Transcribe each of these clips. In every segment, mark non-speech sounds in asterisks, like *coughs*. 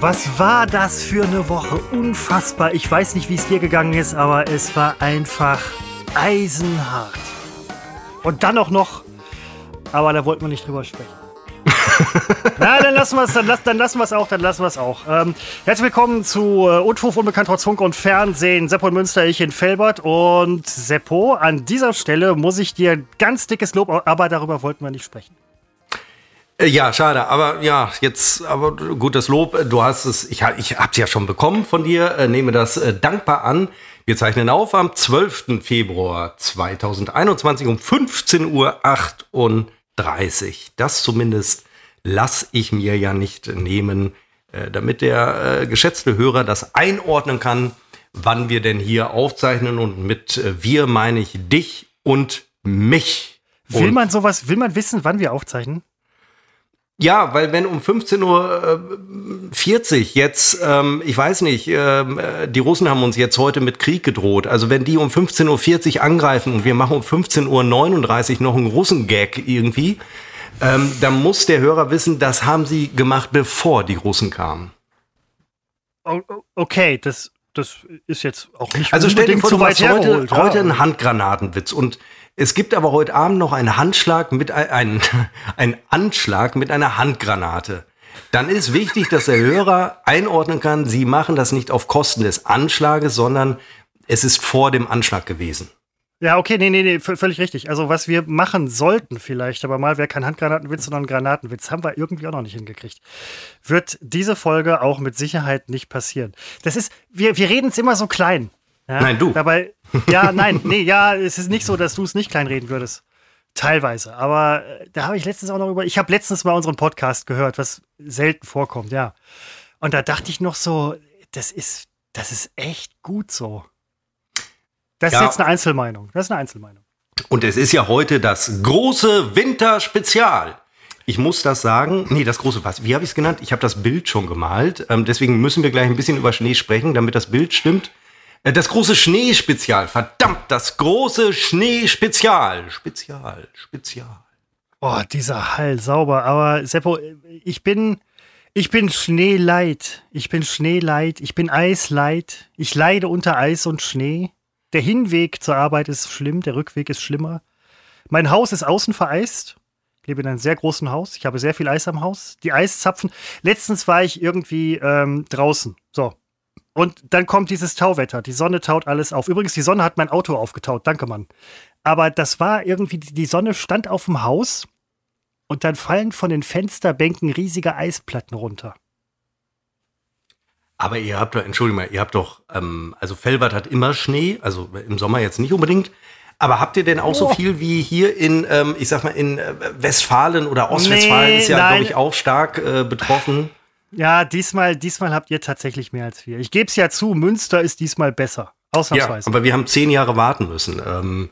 was war das für eine Woche? Unfassbar. Ich weiß nicht, wie es dir gegangen ist, aber es war einfach eisenhart. Und dann auch noch, aber da wollten wir nicht drüber sprechen. *laughs* Na, dann lassen wir es, dann, dann lassen wir es auch, dann lassen wir es auch. Ähm, herzlich willkommen zu äh, Unfug, Unbekannt trotz Funk und Fernsehen. Seppo in Münster, ich in Felbert. Und Seppo, an dieser Stelle muss ich dir ganz dickes Lob, aber darüber wollten wir nicht sprechen. Äh, ja, schade, aber ja, jetzt, aber gut, das Lob, du hast es, ich, ich habe es ja schon bekommen von dir, äh, nehme das äh, dankbar an. Wir zeichnen auf am 12. Februar 2021 um 15.38 Uhr. Das zumindest lasse ich mir ja nicht nehmen, äh, damit der äh, geschätzte Hörer das einordnen kann, wann wir denn hier aufzeichnen. Und mit äh, wir meine ich dich und mich. Will man sowas, will man wissen, wann wir aufzeichnen? Ja, weil wenn um 15.40 Uhr äh, jetzt, ähm, ich weiß nicht, ähm, äh, die Russen haben uns jetzt heute mit Krieg gedroht. Also wenn die um 15.40 Uhr angreifen und wir machen um 15.39 Uhr noch einen Russen-Gag irgendwie, ähm, dann muss der Hörer wissen, das haben sie gemacht, bevor die Russen kamen. Okay, das, das ist jetzt auch nicht Also stell dir vor, du machst heute, heute einen Handgranatenwitz und es gibt aber heute Abend noch einen Handschlag mit ein, *laughs* ein Anschlag mit einer Handgranate. Dann ist wichtig, dass der Hörer einordnen kann, Sie machen das nicht auf Kosten des Anschlages, sondern es ist vor dem Anschlag gewesen. Ja, okay, nee, nee, nee, völlig richtig. Also, was wir machen sollten vielleicht, aber mal wäre kein Handgranatenwitz, sondern Granatenwitz, haben wir irgendwie auch noch nicht hingekriegt. Wird diese Folge auch mit Sicherheit nicht passieren. Das ist, wir, wir reden es immer so klein. Ja? Nein, du. Dabei, ja, nein, nee, ja, es ist nicht so, dass du es nicht kleinreden würdest. Teilweise. Aber äh, da habe ich letztens auch noch über. Ich habe letztens mal unseren Podcast gehört, was selten vorkommt, ja. Und da dachte ich noch so, das ist, das ist echt gut so. Das ja. ist jetzt eine Einzelmeinung. Das ist eine Einzelmeinung. Und es ist ja heute das große Winterspezial. Ich muss das sagen. Nee, das große was? Wie habe ich es genannt? Ich habe das Bild schon gemalt. Ähm, deswegen müssen wir gleich ein bisschen über Schnee sprechen, damit das Bild stimmt. Äh, das große Schneespezial. Verdammt, das große Schneespezial. Spezial, Spezial. Boah, dieser Hall, sauber. Aber Seppo, ich bin, ich bin Schneeleid. Ich bin Schneeleid. Ich bin Eisleid. Ich leide unter Eis und Schnee. Der Hinweg zur Arbeit ist schlimm, der Rückweg ist schlimmer. Mein Haus ist außen vereist. Ich lebe in einem sehr großen Haus. Ich habe sehr viel Eis am Haus. Die Eiszapfen. Letztens war ich irgendwie ähm, draußen. Und dann kommt dieses Tauwetter. Die Sonne taut alles auf. Übrigens, die Sonne hat mein Auto aufgetaut. Danke, Mann. Aber das war irgendwie, die Sonne stand auf dem Haus und dann fallen von den Fensterbänken riesige Eisplatten runter. Aber ihr habt doch, Entschuldigung mal, ihr habt doch, ähm, also Felbert hat immer Schnee, also im Sommer jetzt nicht unbedingt. Aber habt ihr denn auch oh. so viel wie hier in, ähm, ich sag mal, in äh, Westfalen oder Ostwestfalen nee, ist ja, glaube ich, auch stark äh, betroffen? Ja, diesmal, diesmal habt ihr tatsächlich mehr als wir. Ich gebe es ja zu, Münster ist diesmal besser. Ausnahmsweise. Ja, aber wir haben zehn Jahre warten müssen. Ähm,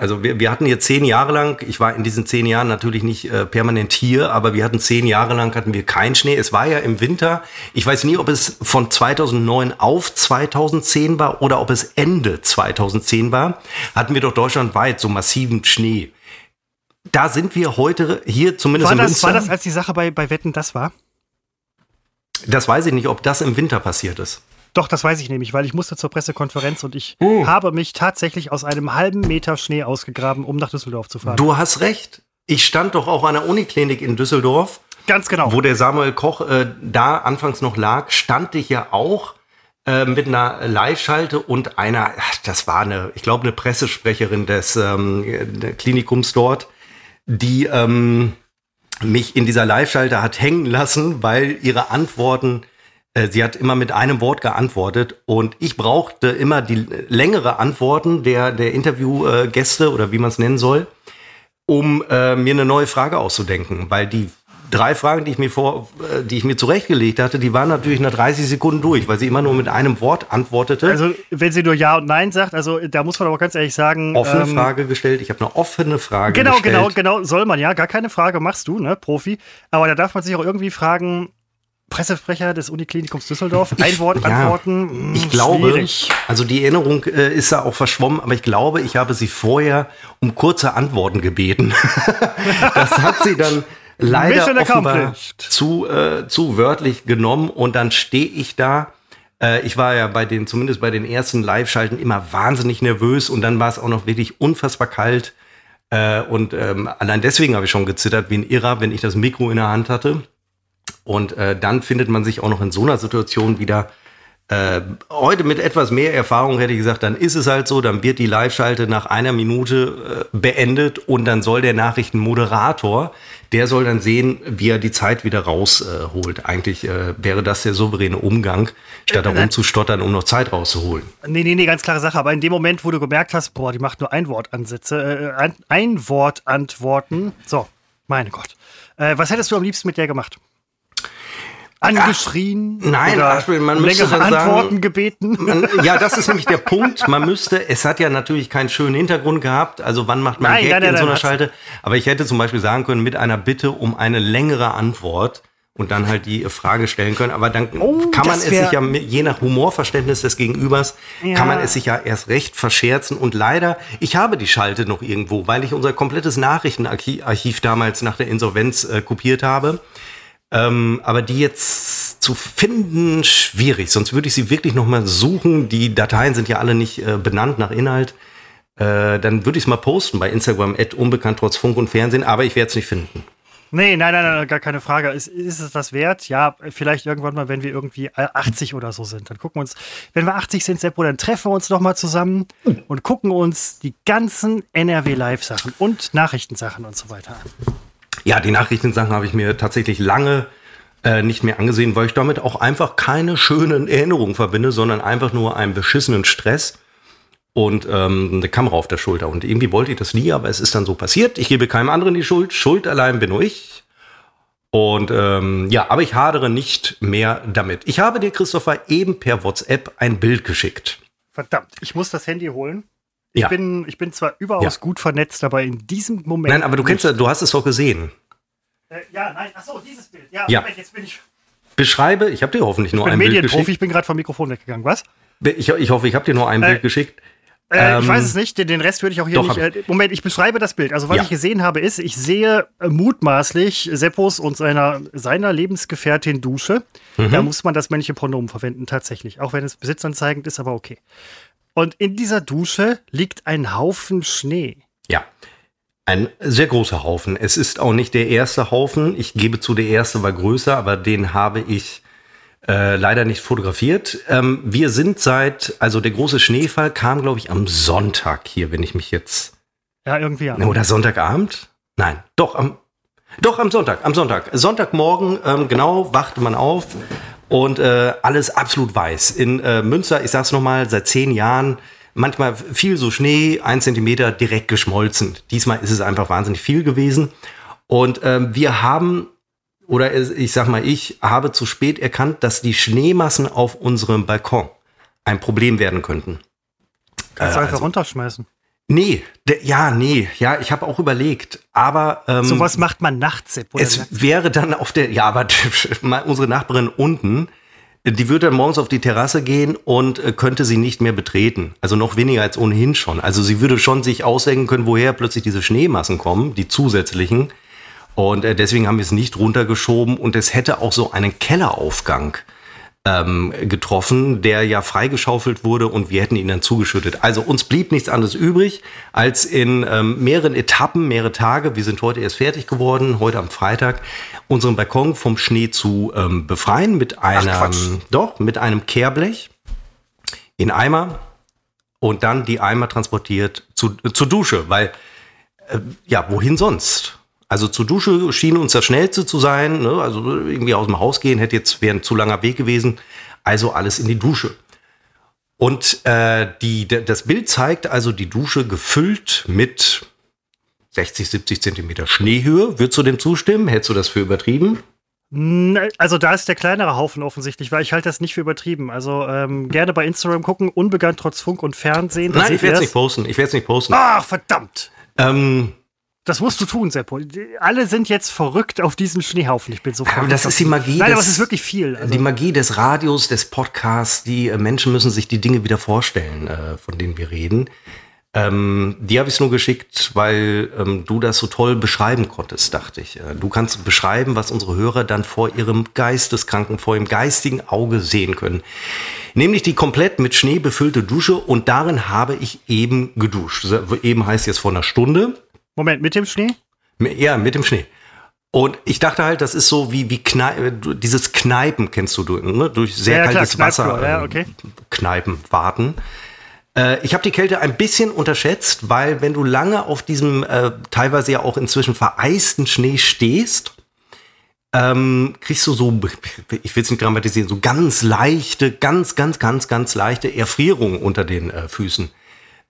also wir, wir hatten hier zehn Jahre lang, ich war in diesen zehn Jahren natürlich nicht äh, permanent hier, aber wir hatten zehn Jahre lang hatten wir keinen Schnee. Es war ja im Winter, ich weiß nie, ob es von 2009 auf 2010 war oder ob es Ende 2010 war, hatten wir doch deutschlandweit so massiven Schnee. Da sind wir heute hier zumindest war das, War das, als die Sache bei, bei Wetten das war? Das weiß ich nicht, ob das im Winter passiert ist. Doch, das weiß ich nämlich, weil ich musste zur Pressekonferenz und ich oh. habe mich tatsächlich aus einem halben Meter Schnee ausgegraben, um nach Düsseldorf zu fahren. Du hast recht. Ich stand doch auch an der Uniklinik in Düsseldorf. Ganz genau. Wo der Samuel Koch äh, da anfangs noch lag, stand ich ja auch äh, mit einer Live-Schalte und einer, das war eine, ich glaube, eine Pressesprecherin des ähm, Klinikums dort, die ähm, mich in dieser Live-Schalte hat hängen lassen, weil ihre Antworten, äh, sie hat immer mit einem Wort geantwortet und ich brauchte immer die längere Antworten der, der Interviewgäste oder wie man es nennen soll, um äh, mir eine neue Frage auszudenken, weil die drei Fragen, die ich mir vor, äh, die ich mir zurechtgelegt hatte, die waren natürlich nach 30 Sekunden durch, weil sie immer nur mit einem Wort antwortete. Also wenn sie nur Ja und Nein sagt, also da muss man aber ganz ehrlich sagen. Offene ähm, Frage gestellt. Ich habe eine offene Frage genau, gestellt. Genau, genau, genau, soll man ja. Gar keine Frage machst du, ne, Profi. Aber da darf man sich auch irgendwie fragen, Pressesprecher des Uniklinikums Düsseldorf. Ein Wort ja, antworten. Hm, ich glaube, schwierig. also die Erinnerung äh, ist da auch verschwommen, aber ich glaube, ich habe sie vorher um kurze Antworten gebeten. *laughs* das hat sie dann leider offenbar zu, äh, zu wörtlich genommen und dann stehe ich da. Äh, ich war ja bei den, zumindest bei den ersten Live-Schalten immer wahnsinnig nervös und dann war es auch noch wirklich unfassbar kalt. Äh, und ähm, allein deswegen habe ich schon gezittert wie ein Irrer, wenn ich das Mikro in der Hand hatte. Und äh, dann findet man sich auch noch in so einer Situation wieder äh, heute mit etwas mehr Erfahrung hätte ich gesagt, dann ist es halt so, dann wird die Live-Schalte nach einer Minute äh, beendet und dann soll der Nachrichtenmoderator, der soll dann sehen, wie er die Zeit wieder rausholt. Äh, Eigentlich äh, wäre das der souveräne Umgang, statt darum äh, zu stottern, um noch Zeit rauszuholen. Nee, nee, nee, ganz klare Sache. Aber in dem Moment, wo du gemerkt hast, boah, die macht nur Einwortansätze, äh, ein, Einwortantworten. So, meine Gott. Äh, was hättest du am liebsten mit der gemacht? Angeschrien? Ach, nein, ach, man müsste dann Antworten sagen, gebeten. Man, ja, das ist nämlich der Punkt. Man müsste, es hat ja natürlich keinen schönen Hintergrund gehabt. Also wann macht man nein, Gag nein, nein, in so einer Schalte? Aber ich hätte zum Beispiel sagen können, mit einer Bitte um eine längere Antwort und dann halt die Frage stellen können. Aber dann oh, kann man es sich ja, je nach Humorverständnis des Gegenübers, ja. kann man es sich ja erst recht verscherzen. Und leider, ich habe die Schalte noch irgendwo, weil ich unser komplettes Nachrichtenarchiv damals nach der Insolvenz äh, kopiert habe. Ähm, aber die jetzt zu finden, schwierig. Sonst würde ich sie wirklich noch mal suchen. Die Dateien sind ja alle nicht äh, benannt nach Inhalt. Äh, dann würde ich es mal posten bei Instagram, unbekannt trotz Funk und Fernsehen, aber ich werde es nicht finden. Nee, nein, nein, nein, gar keine Frage. Ist, ist es das wert? Ja, vielleicht irgendwann mal, wenn wir irgendwie 80 oder so sind. Dann gucken wir uns, wenn wir 80 sind, Seppo, dann treffen wir uns noch mal zusammen und gucken uns die ganzen NRW-Live-Sachen und Nachrichtensachen und so weiter an. Ja, die Nachrichtensachen habe ich mir tatsächlich lange äh, nicht mehr angesehen, weil ich damit auch einfach keine schönen Erinnerungen verbinde, sondern einfach nur einen beschissenen Stress und ähm, eine Kamera auf der Schulter. Und irgendwie wollte ich das nie, aber es ist dann so passiert. Ich gebe keinem anderen die Schuld. Schuld allein bin nur ich. Und ähm, ja, aber ich hadere nicht mehr damit. Ich habe dir, Christopher, eben per WhatsApp ein Bild geschickt. Verdammt, ich muss das Handy holen. Ich, ja. bin, ich bin zwar überaus ja. gut vernetzt, aber in diesem Moment. Nein, aber du kennst ja, du hast es doch gesehen. Äh, ja, nein, achso, dieses Bild. Ja, ja. Moment, jetzt bin ich. Beschreibe, ich habe dir hoffentlich nur ein Bild geschickt. Medienprofi, ich bin gerade vom Mikrofon weggegangen, was? Ich, ich hoffe, ich habe dir nur ein äh, Bild geschickt. Äh, ähm, ich weiß es nicht, den, den Rest würde ich auch hier doch, nicht. Äh, Moment, ich beschreibe das Bild. Also, was ja. ich gesehen habe, ist, ich sehe äh, mutmaßlich Seppos und seiner, seiner Lebensgefährtin Dusche. Mhm. Da muss man das männliche Pronomen verwenden, tatsächlich. Auch wenn es besitzanzeigend ist, aber okay. Und in dieser Dusche liegt ein Haufen Schnee. Ja. Ein sehr großer Haufen. Es ist auch nicht der erste Haufen. Ich gebe zu, der erste war größer, aber den habe ich äh, leider nicht fotografiert. Ähm, wir sind seit, also der große Schneefall kam, glaube ich, am Sonntag hier, wenn ich mich jetzt. Ja, irgendwie ja. Oder Sonntagabend? Nein, doch am, doch am Sonntag, am Sonntag. Sonntagmorgen, ähm, genau, wachte man auf und äh, alles absolut weiß. In äh, Münster, ich sag's nochmal, seit zehn Jahren manchmal viel so Schnee, ein Zentimeter direkt geschmolzen. Diesmal ist es einfach wahnsinnig viel gewesen. Und ähm, wir haben, oder ich sag mal, ich habe zu spät erkannt, dass die Schneemassen auf unserem Balkon ein Problem werden könnten. Kannst du äh, einfach also, runterschmeißen. Nee, ja, nee, ja, ich habe auch überlegt, aber ähm, sowas macht man nachts. Oder es wäre dann auf der, ja, aber *laughs* unsere Nachbarin unten, die würde dann morgens auf die Terrasse gehen und äh, könnte sie nicht mehr betreten, also noch weniger als ohnehin schon. Also sie würde schon sich ausdenken können, woher plötzlich diese Schneemassen kommen, die zusätzlichen. Und äh, deswegen haben wir es nicht runtergeschoben und es hätte auch so einen Kelleraufgang ähm, getroffen, der ja freigeschaufelt wurde und wir hätten ihn dann zugeschüttet. Also uns blieb nichts anderes übrig, als in ähm, mehreren Etappen, mehrere Tage, wir sind heute erst fertig geworden, heute am Freitag, unseren Balkon vom Schnee zu ähm, befreien mit einem, doch, mit einem Kehrblech in Eimer und dann die Eimer transportiert zu, äh, zur Dusche, weil, äh, ja, wohin sonst? Also zur Dusche schien uns das Schnellste zu sein. Ne? Also irgendwie aus dem Haus gehen hätte jetzt wäre ein zu langer Weg gewesen. Also alles in die Dusche. Und äh, die, das Bild zeigt also die Dusche gefüllt mit 60, 70 Zentimeter Schneehöhe. Würdest du dem zustimmen? Hättest du das für übertrieben? Also da ist der kleinere Haufen offensichtlich, weil ich halte das nicht für übertrieben. Also ähm, gerne bei Instagram gucken, unbegann trotz Funk und Fernsehen. Nein, ich werde es nicht posten. Ich werde es nicht posten. Ach, verdammt! Ähm, das musst du tun, Seppo. Alle sind jetzt verrückt auf diesen Schneehaufen. Ich bin so verrückt. Aber das ist die Magie. Nein, des, aber es ist wirklich viel. Also. Die Magie des Radios, des Podcasts. Die äh, Menschen müssen sich die Dinge wieder vorstellen, äh, von denen wir reden. Ähm, die habe ich nur geschickt, weil ähm, du das so toll beschreiben konntest, dachte ich. Äh, du kannst beschreiben, was unsere Hörer dann vor ihrem Geisteskranken, vor ihrem geistigen Auge sehen können. Nämlich die komplett mit Schnee befüllte Dusche und darin habe ich eben geduscht. Eben heißt jetzt vor einer Stunde. Moment, mit dem Schnee? Ja, mit dem Schnee. Und ich dachte halt, das ist so wie, wie Knei dieses Kneipen kennst du, ne? durch sehr ja, kaltes klar, Wasser ja, okay. Kneipen warten. Äh, ich habe die Kälte ein bisschen unterschätzt, weil wenn du lange auf diesem äh, teilweise ja auch inzwischen vereisten Schnee stehst, ähm, kriegst du so, *laughs* ich will es nicht dramatisieren, so ganz leichte, ganz, ganz, ganz, ganz leichte Erfrierung unter den äh, Füßen.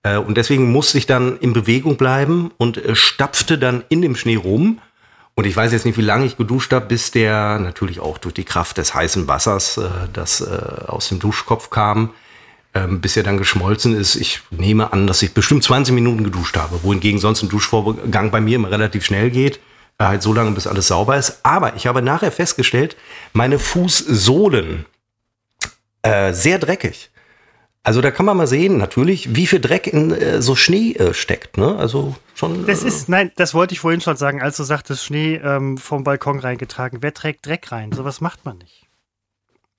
Äh, und deswegen musste ich dann in Bewegung bleiben und äh, stapfte dann in dem Schnee rum und ich weiß jetzt nicht, wie lange ich geduscht habe, bis der natürlich auch durch die Kraft des heißen Wassers, äh, das aus dem Duschkopf kam, ähm, bis er dann geschmolzen ist. Ich nehme an, dass ich bestimmt 20 Minuten geduscht habe, wohingegen sonst ein Duschvorgang bei mir immer relativ schnell geht. Halt so lange, bis alles sauber ist. Aber ich habe nachher festgestellt, meine Fußsohlen äh, sehr dreckig. Also da kann man mal sehen, natürlich, wie viel Dreck in äh, so Schnee äh, steckt. Ne? Also schon. Das ist, nein, das wollte ich vorhin schon sagen, als du sagtest, Schnee ähm, vom Balkon reingetragen. Wer trägt Dreck rein? Sowas macht man nicht.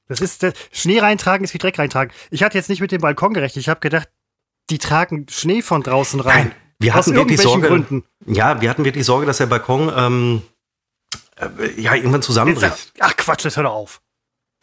Das ist, das, Schnee reintragen ist wie Dreck reintragen. Ich hatte jetzt nicht mit dem Balkon gerechnet. Ich habe gedacht, die tragen Schnee von draußen rein. Nein, wir hatten wirklich Sorge. Gründen. Ja, wir hatten wirklich Sorge, dass der Balkon ähm, äh, ja irgendwann zusammenbricht. Ach Quatsch, das hör doch auf.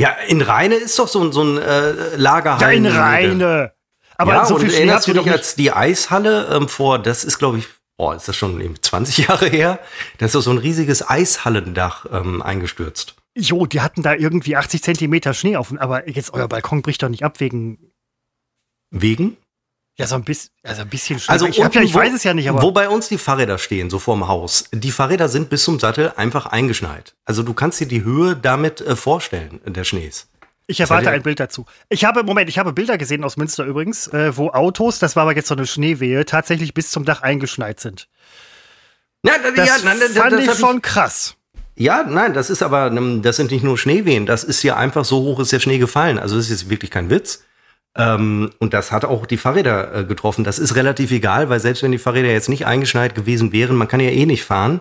Ja, in Rheine ist doch so, so ein äh, Lagerhallen. Ja, in Rheine. Aber ja, so viel Schnee erinnerst du dich als die Eishalle ähm, vor, das ist glaube ich, boah, ist das schon 20 *laughs* Jahre her, da ist doch so ein riesiges Eishallendach ähm, eingestürzt. Jo, die hatten da irgendwie 80 Zentimeter Schnee auf, aber jetzt euer Balkon bricht doch nicht ab wegen. Wegen? Ja, so ein bisschen, also ein bisschen. Also ich, ja, ich weiß es ja nicht, aber. Wo bei uns die Fahrräder stehen, so vorm Haus, die Fahrräder sind bis zum Sattel einfach eingeschneit. Also du kannst dir die Höhe damit äh, vorstellen, der Schnees. Ich erwarte ein Bild dazu. Ich habe, Moment, ich habe Bilder gesehen aus Münster übrigens, äh, wo Autos, das war aber jetzt so eine Schneewehe, tatsächlich bis zum Dach eingeschneit sind. Ja, das ja, nein, das fand das ich schon krass. Ja, nein, das ist aber, das sind nicht nur Schneewehen, das ist ja einfach so hoch ist der Schnee gefallen. Also das ist jetzt wirklich kein Witz. Ähm, und das hat auch die Fahrräder äh, getroffen. Das ist relativ egal, weil selbst wenn die Fahrräder jetzt nicht eingeschneit gewesen wären, man kann ja eh nicht fahren.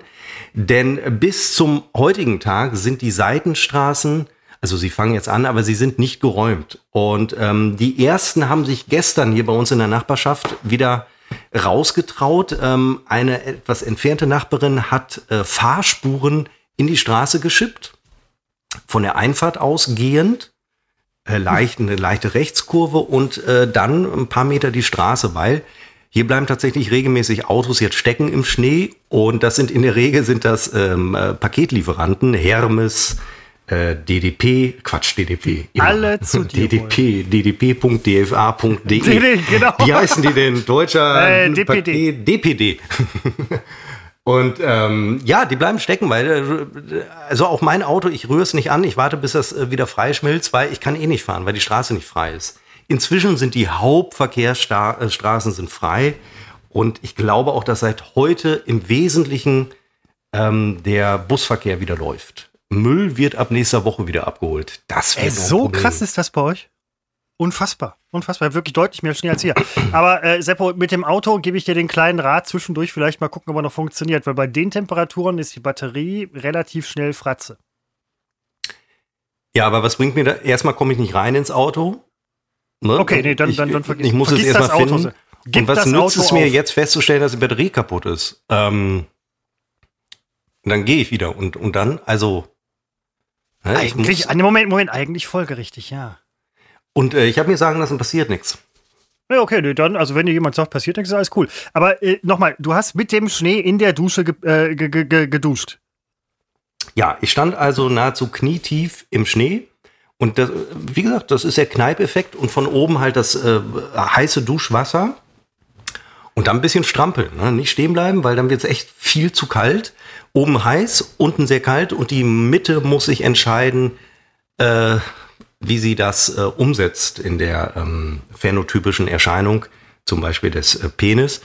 Denn bis zum heutigen Tag sind die Seitenstraßen, also sie fangen jetzt an, aber sie sind nicht geräumt. Und ähm, die ersten haben sich gestern hier bei uns in der Nachbarschaft wieder rausgetraut. Ähm, eine etwas entfernte Nachbarin hat äh, Fahrspuren in die Straße geschippt, von der Einfahrt ausgehend äh, leicht, eine leichte Rechtskurve und äh, dann ein paar Meter die Straße, weil hier bleiben tatsächlich regelmäßig Autos jetzt stecken im Schnee und das sind in der Regel sind das ähm, äh, Paketlieferanten, Hermes, äh, DDP, Quatsch, DDP. Immer. Alle zu dir DDP, ddp.dfa.de. *laughs* genau. Wie heißen die denn? Deutscher äh, DPD. DPD. *laughs* Und ähm, ja, die bleiben stecken, weil äh, also auch mein Auto, ich rühre es nicht an, ich warte, bis das äh, wieder freischmilzt, weil ich kann eh nicht fahren, weil die Straße nicht frei ist. Inzwischen sind die Hauptverkehrsstraßen sind frei und ich glaube auch, dass seit heute im Wesentlichen ähm, der Busverkehr wieder läuft. Müll wird ab nächster Woche wieder abgeholt. Das wäre so krass ist das bei euch? Unfassbar, unfassbar, wirklich deutlich mehr Schnee als hier. Aber äh, Seppo, mit dem Auto gebe ich dir den kleinen Rat zwischendurch vielleicht mal gucken, ob er noch funktioniert, weil bei den Temperaturen ist die Batterie relativ schnell Fratze. Ja, aber was bringt mir da? Erstmal komme ich nicht rein ins Auto. Ne? Okay, nee, dann, dann, dann vergiss Ich muss vergiss es erstmal finden. Gib und was nützt es mir auf. jetzt festzustellen, dass die Batterie kaputt ist? Ähm, dann gehe ich wieder und, und dann, also. Ne, eigentlich, Moment, Moment, eigentlich folgerichtig, ja. Und äh, ich habe mir sagen lassen, passiert nichts. Ja, okay, nee, dann, also wenn dir jemand sagt, passiert nichts, ist alles cool. Aber äh, nochmal, du hast mit dem Schnee in der Dusche ge äh, ge geduscht. Ja, ich stand also nahezu knietief im Schnee. Und das, wie gesagt, das ist der Kneipeffekt und von oben halt das äh, heiße Duschwasser. Und dann ein bisschen strampeln, ne? nicht stehen bleiben, weil dann wird es echt viel zu kalt. Oben heiß, unten sehr kalt und die Mitte muss sich entscheiden, äh, wie sie das äh, umsetzt in der ähm, phänotypischen Erscheinung, zum Beispiel des äh, Penis.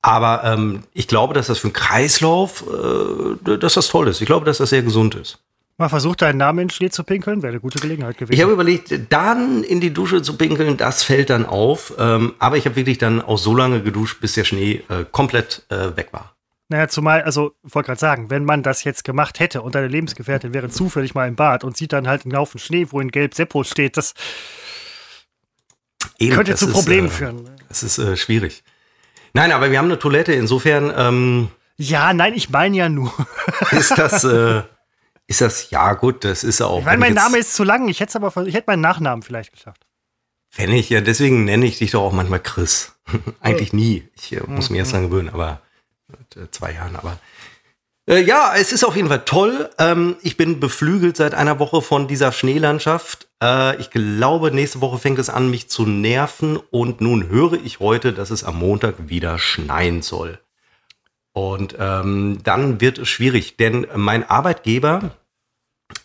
Aber ähm, ich glaube, dass das für einen Kreislauf, äh, dass das toll ist. Ich glaube, dass das sehr gesund ist. Mal versucht, deinen Namen in den Schnee zu pinkeln, wäre eine gute Gelegenheit gewesen. Ich habe überlegt, dann in die Dusche zu pinkeln, das fällt dann auf. Ähm, aber ich habe wirklich dann auch so lange geduscht, bis der Schnee äh, komplett äh, weg war. Naja, zumal, also, wollte gerade sagen, wenn man das jetzt gemacht hätte und deine Lebensgefährtin wäre zufällig mal im Bad und sieht dann halt einen Haufen Schnee, wo in Gelb Seppo steht, das Eben, könnte das zu ist, Problemen äh, führen. Das ist äh, schwierig. Nein, aber wir haben eine Toilette, insofern ähm, Ja, nein, ich meine ja nur. *laughs* ist das, äh, ist das, ja gut, das ist auch. Ich meine, wenn mein jetzt- Name ist zu lang. Ich hätte es aber, ich hätte meinen Nachnamen vielleicht geschafft. Wenn ich, ja, deswegen nenne ich dich doch auch manchmal Chris. *laughs* Eigentlich nie. Ich äh, muss mich erst dran gewöhnen, aber zwei Jahren, aber. Äh, ja, es ist auf jeden Fall toll. Ähm, ich bin beflügelt seit einer Woche von dieser Schneelandschaft. Äh, ich glaube, nächste Woche fängt es an, mich zu nerven. Und nun höre ich heute, dass es am Montag wieder schneien soll. Und ähm, dann wird es schwierig, denn mein Arbeitgeber,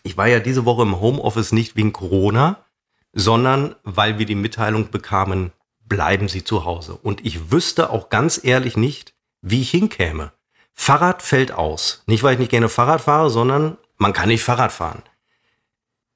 ich war ja diese Woche im Homeoffice nicht wegen Corona, sondern weil wir die Mitteilung bekamen, bleiben Sie zu Hause. Und ich wüsste auch ganz ehrlich nicht, wie ich hinkäme. Fahrrad fällt aus. Nicht, weil ich nicht gerne Fahrrad fahre, sondern man kann nicht Fahrrad fahren.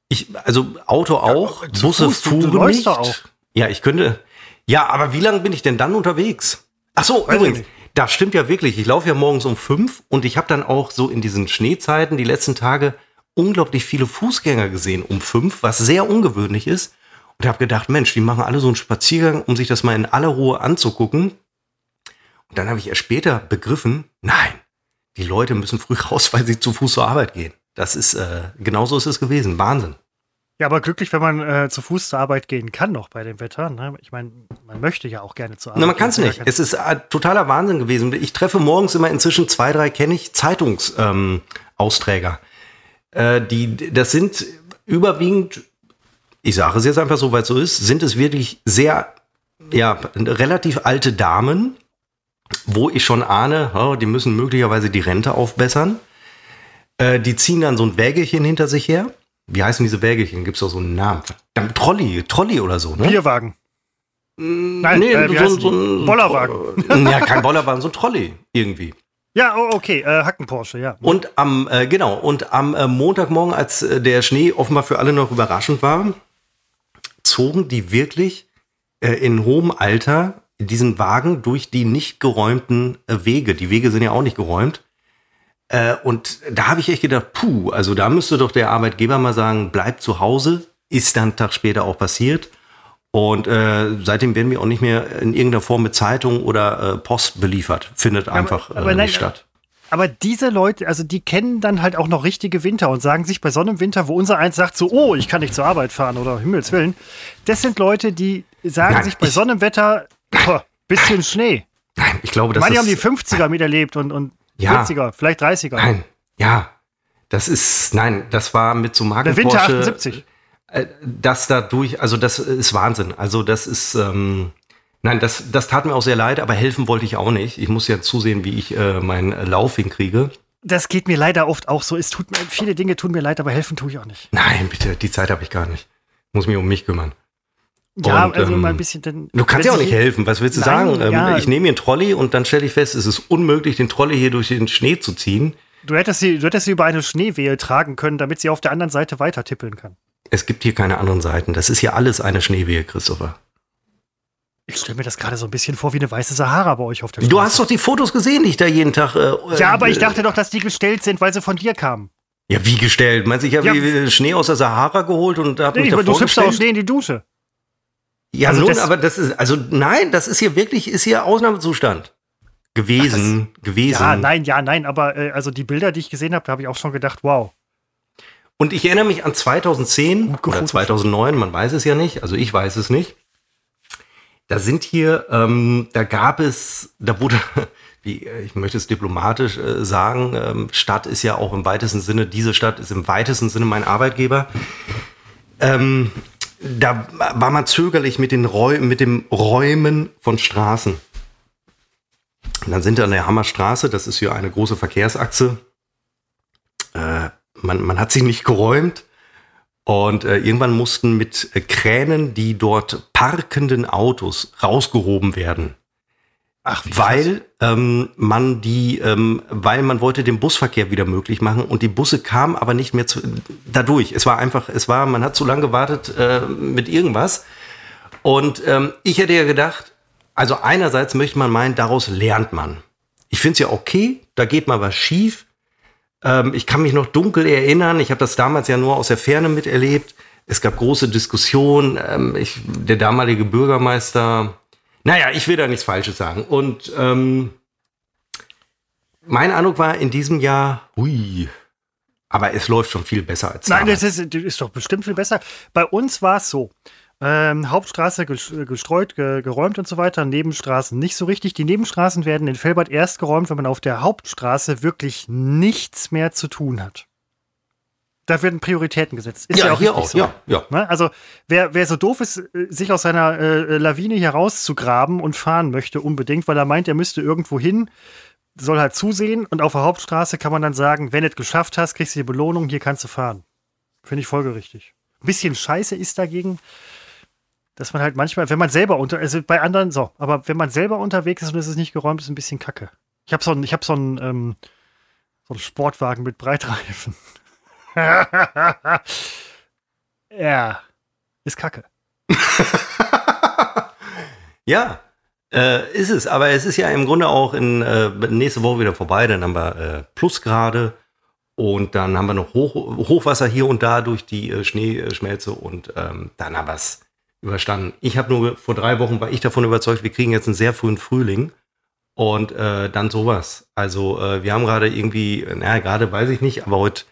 Ich, also Auto auch, zu Busse Fuß, du- du fuhren läufst nicht. auch. Ja, ich könnte. Ja, aber wie lange bin ich denn dann unterwegs? Ach so, Weiß übrigens, das stimmt ja wirklich. Ich laufe ja morgens um fünf und ich habe dann auch so in diesen Schneezeiten die letzten Tage unglaublich viele Fußgänger gesehen um fünf, was sehr ungewöhnlich ist. Und habe gedacht, Mensch, die machen alle so einen Spaziergang, um sich das mal in aller Ruhe anzugucken. Und dann habe ich erst später begriffen, nein, die Leute müssen früh *laughs* raus, weil sie zu Fuß zur Arbeit gehen. Das ist, äh, genauso ist es gewesen. Wahnsinn. Ja, aber glücklich, wenn man äh, zu Fuß zur Arbeit gehen kann noch bei dem Wetter. Ne? Ich meine, man möchte ja auch gerne zur Arbeit Na, man kann es nicht. Es ist äh, totaler Wahnsinn gewesen. Ich treffe morgens immer inzwischen zwei, drei, kenne ich, Zeitungsausträger. Ähm, äh, die, das sind überwiegend, ich sage es jetzt einfach so, weil es so ist, sind es wirklich sehr, ja, relativ alte Damen, wo ich schon ahne, oh, die müssen möglicherweise die Rente aufbessern. Äh, die ziehen dann so ein Wägelchen hinter sich her. Wie heißen diese Wägelchen? Gibt es doch so einen Namen? Verdammt, Trolley, Trolley oder so, ne? Bierwagen. Nein, Nee, äh, so, so, ein Bollerwagen. Ja, kein Bollerwagen, so ein Trolley irgendwie. Ja, oh, okay, äh, Hacken-Porsche, ja. Und am, äh, genau, und am äh, Montagmorgen, als äh, der Schnee offenbar für alle noch überraschend war, zogen die wirklich äh, in hohem Alter diesen Wagen durch die nicht geräumten äh, Wege. Die Wege sind ja auch nicht geräumt. Äh, und da habe ich echt gedacht, puh, also da müsste doch der Arbeitgeber mal sagen, bleib zu Hause. Ist dann einen Tag später auch passiert. Und äh, seitdem werden wir auch nicht mehr in irgendeiner Form mit Zeitung oder äh, Post beliefert. Findet einfach aber äh, nein, nicht statt. Aber diese Leute, also die kennen dann halt auch noch richtige Winter und sagen sich bei Sonnenwinter, wo unser eins sagt so, oh, ich kann nicht zur Arbeit fahren oder Himmels Willen. Das sind Leute, die sagen Nein, sich bei ich- Sonnenwetter, boah, bisschen Schnee. Nein, ich glaube, das Manche haben die ist 50er miterlebt und, und Ja. 40er, vielleicht 30er. Nein, ja. Das ist, nein, das war mit so Marken Der Winter Porsche, 78. äh, Das da durch, also das ist Wahnsinn. Also das ist, ähm, nein, das, das tat mir auch sehr leid, aber helfen wollte ich auch nicht. Ich muss ja zusehen, wie ich äh, meinen Lauf hinkriege. Das geht mir leider oft auch so. Es tut mir, viele Dinge tun mir leid, aber helfen tue ich auch nicht. Nein, bitte, die Zeit habe ich gar nicht. Muss mich um mich kümmern. Ja, Und, also ähm, mal ein bisschen dann. Du kannst ja auch nicht helfen. Was willst du Nein, sagen? Ähm, ja. Ich nehme mir einen Trolley und dann stelle ich fest, es ist unmöglich, den Trolley hier durch den Schnee zu ziehen. Du hättest, sie, du hättest sie über eine Schneewehe tragen können, damit sie auf der anderen Seite weiter tippeln kann. Es gibt hier keine anderen Seiten. Das ist hier alles eine Schneewehe, Christopher. Ich stelle mir das gerade so ein bisschen vor wie eine weiße Sahara bei euch auf der Straße. Du hast doch die Fotos gesehen, die ich da jeden Tag. Äh, Ja, aber ich äh, dachte doch, dass die gestellt sind, weil sie von dir kamen. Ja, wie gestellt? Meinst du, ich habe Ja. hier Schnee aus der Sahara geholt und da hab mich Nee, aber du davor schippst auch? Schnee in die Dusche. Ja, Also nun, das- aber das ist, also nein, das ist hier wirklich, ist hier Ausnahmezustand. Gewesen, gewesen. Ja, nein, ja, nein, aber äh, also die Bilder, die ich gesehen habe, da habe ich auch schon gedacht, wow. Und ich erinnere mich an 2010 Gut oder gefotoshoppt. 2009, man weiß es ja nicht, also ich weiß es nicht. Da sind hier, ähm, da gab es, da wurde, *laughs* wie, äh, ich möchte es diplomatisch äh, sagen, ähm, Stadt ist ja auch im weitesten Sinne, diese Stadt ist im weitesten Sinne mein Arbeitgeber. Ähm, da war man zögerlich mit, den Räu mit dem Räumen von Straßen. Und dann sind wir an der Hammerstraße, das ist hier eine große Verkehrsachse. Äh, man, man hat sie nicht geräumt. Und äh, irgendwann mussten mit äh, Kränen die dort parkenden Autos rausgehoben werden. Ach, weil ähm, man die, ähm, weil man wollte den Busverkehr wieder möglich machen und die Busse kamen aber nicht mehr zu, dadurch. Es war einfach, es war, man hat zu lange gewartet äh, mit irgendwas. Und ähm, ich hätte ja gedacht, also einerseits möchte man meinen, daraus lernt man. Ich finde es ja okay, da geht mal was schief. Ähm, ich kann mich noch dunkel erinnern, ich habe das damals ja nur aus der Ferne miterlebt. Es gab große Diskussionen. Ähm, ich, der damalige Bürgermeister, naja, ich will da nichts Falsches sagen. Und ähm, mein Eindruck war in diesem Jahr, hui, aber es läuft schon viel besser als Nein, das ist, das ist doch bestimmt viel besser. Bei uns war es so. Ähm, Hauptstraße gestreut, ge geräumt und so weiter. Nebenstraßen nicht so richtig. Die Nebenstraßen werden in Felbert erst geräumt, wenn man auf der Hauptstraße wirklich nichts mehr zu tun hat da werden Prioritäten gesetzt. Ist ja, ja auch hier auch, so. ja, ja. Ne? Also wer, wer so doof ist, sich aus seiner äh, Lawine hier rauszugraben und fahren möchte unbedingt, weil er meint, er müsste irgendwo hin, soll halt zusehen und auf der Hauptstraße kann man dann sagen, wenn du es geschafft hast, kriegst du die Belohnung, hier kannst du fahren. Finde ich folgerichtig. Ein bisschen scheiße ist dagegen, dass man halt manchmal, wenn man selber unter, also bei anderen, so, aber wenn man selber unterwegs ist und es ist nicht geräumt, ist ein bisschen kacke. Ich habe so einen, ich habe so einen, ähm, so einen Sportwagen mit Breitreifen. *laughs* ja, ist kacke. *laughs* ja, äh, ist es. Aber es ist ja im Grunde auch in äh, nächste Woche wieder vorbei. Dann haben wir äh, Plusgrade und dann haben wir noch Hoch, Hochwasser hier und da durch die äh, Schneeschmelze und ähm, dann haben wir es überstanden. Ich habe nur vor drei Wochen war ich davon überzeugt, wir kriegen jetzt einen sehr frühen Frühling und äh, dann sowas. Also äh, wir haben gerade irgendwie, naja, gerade weiß ich nicht, aber heute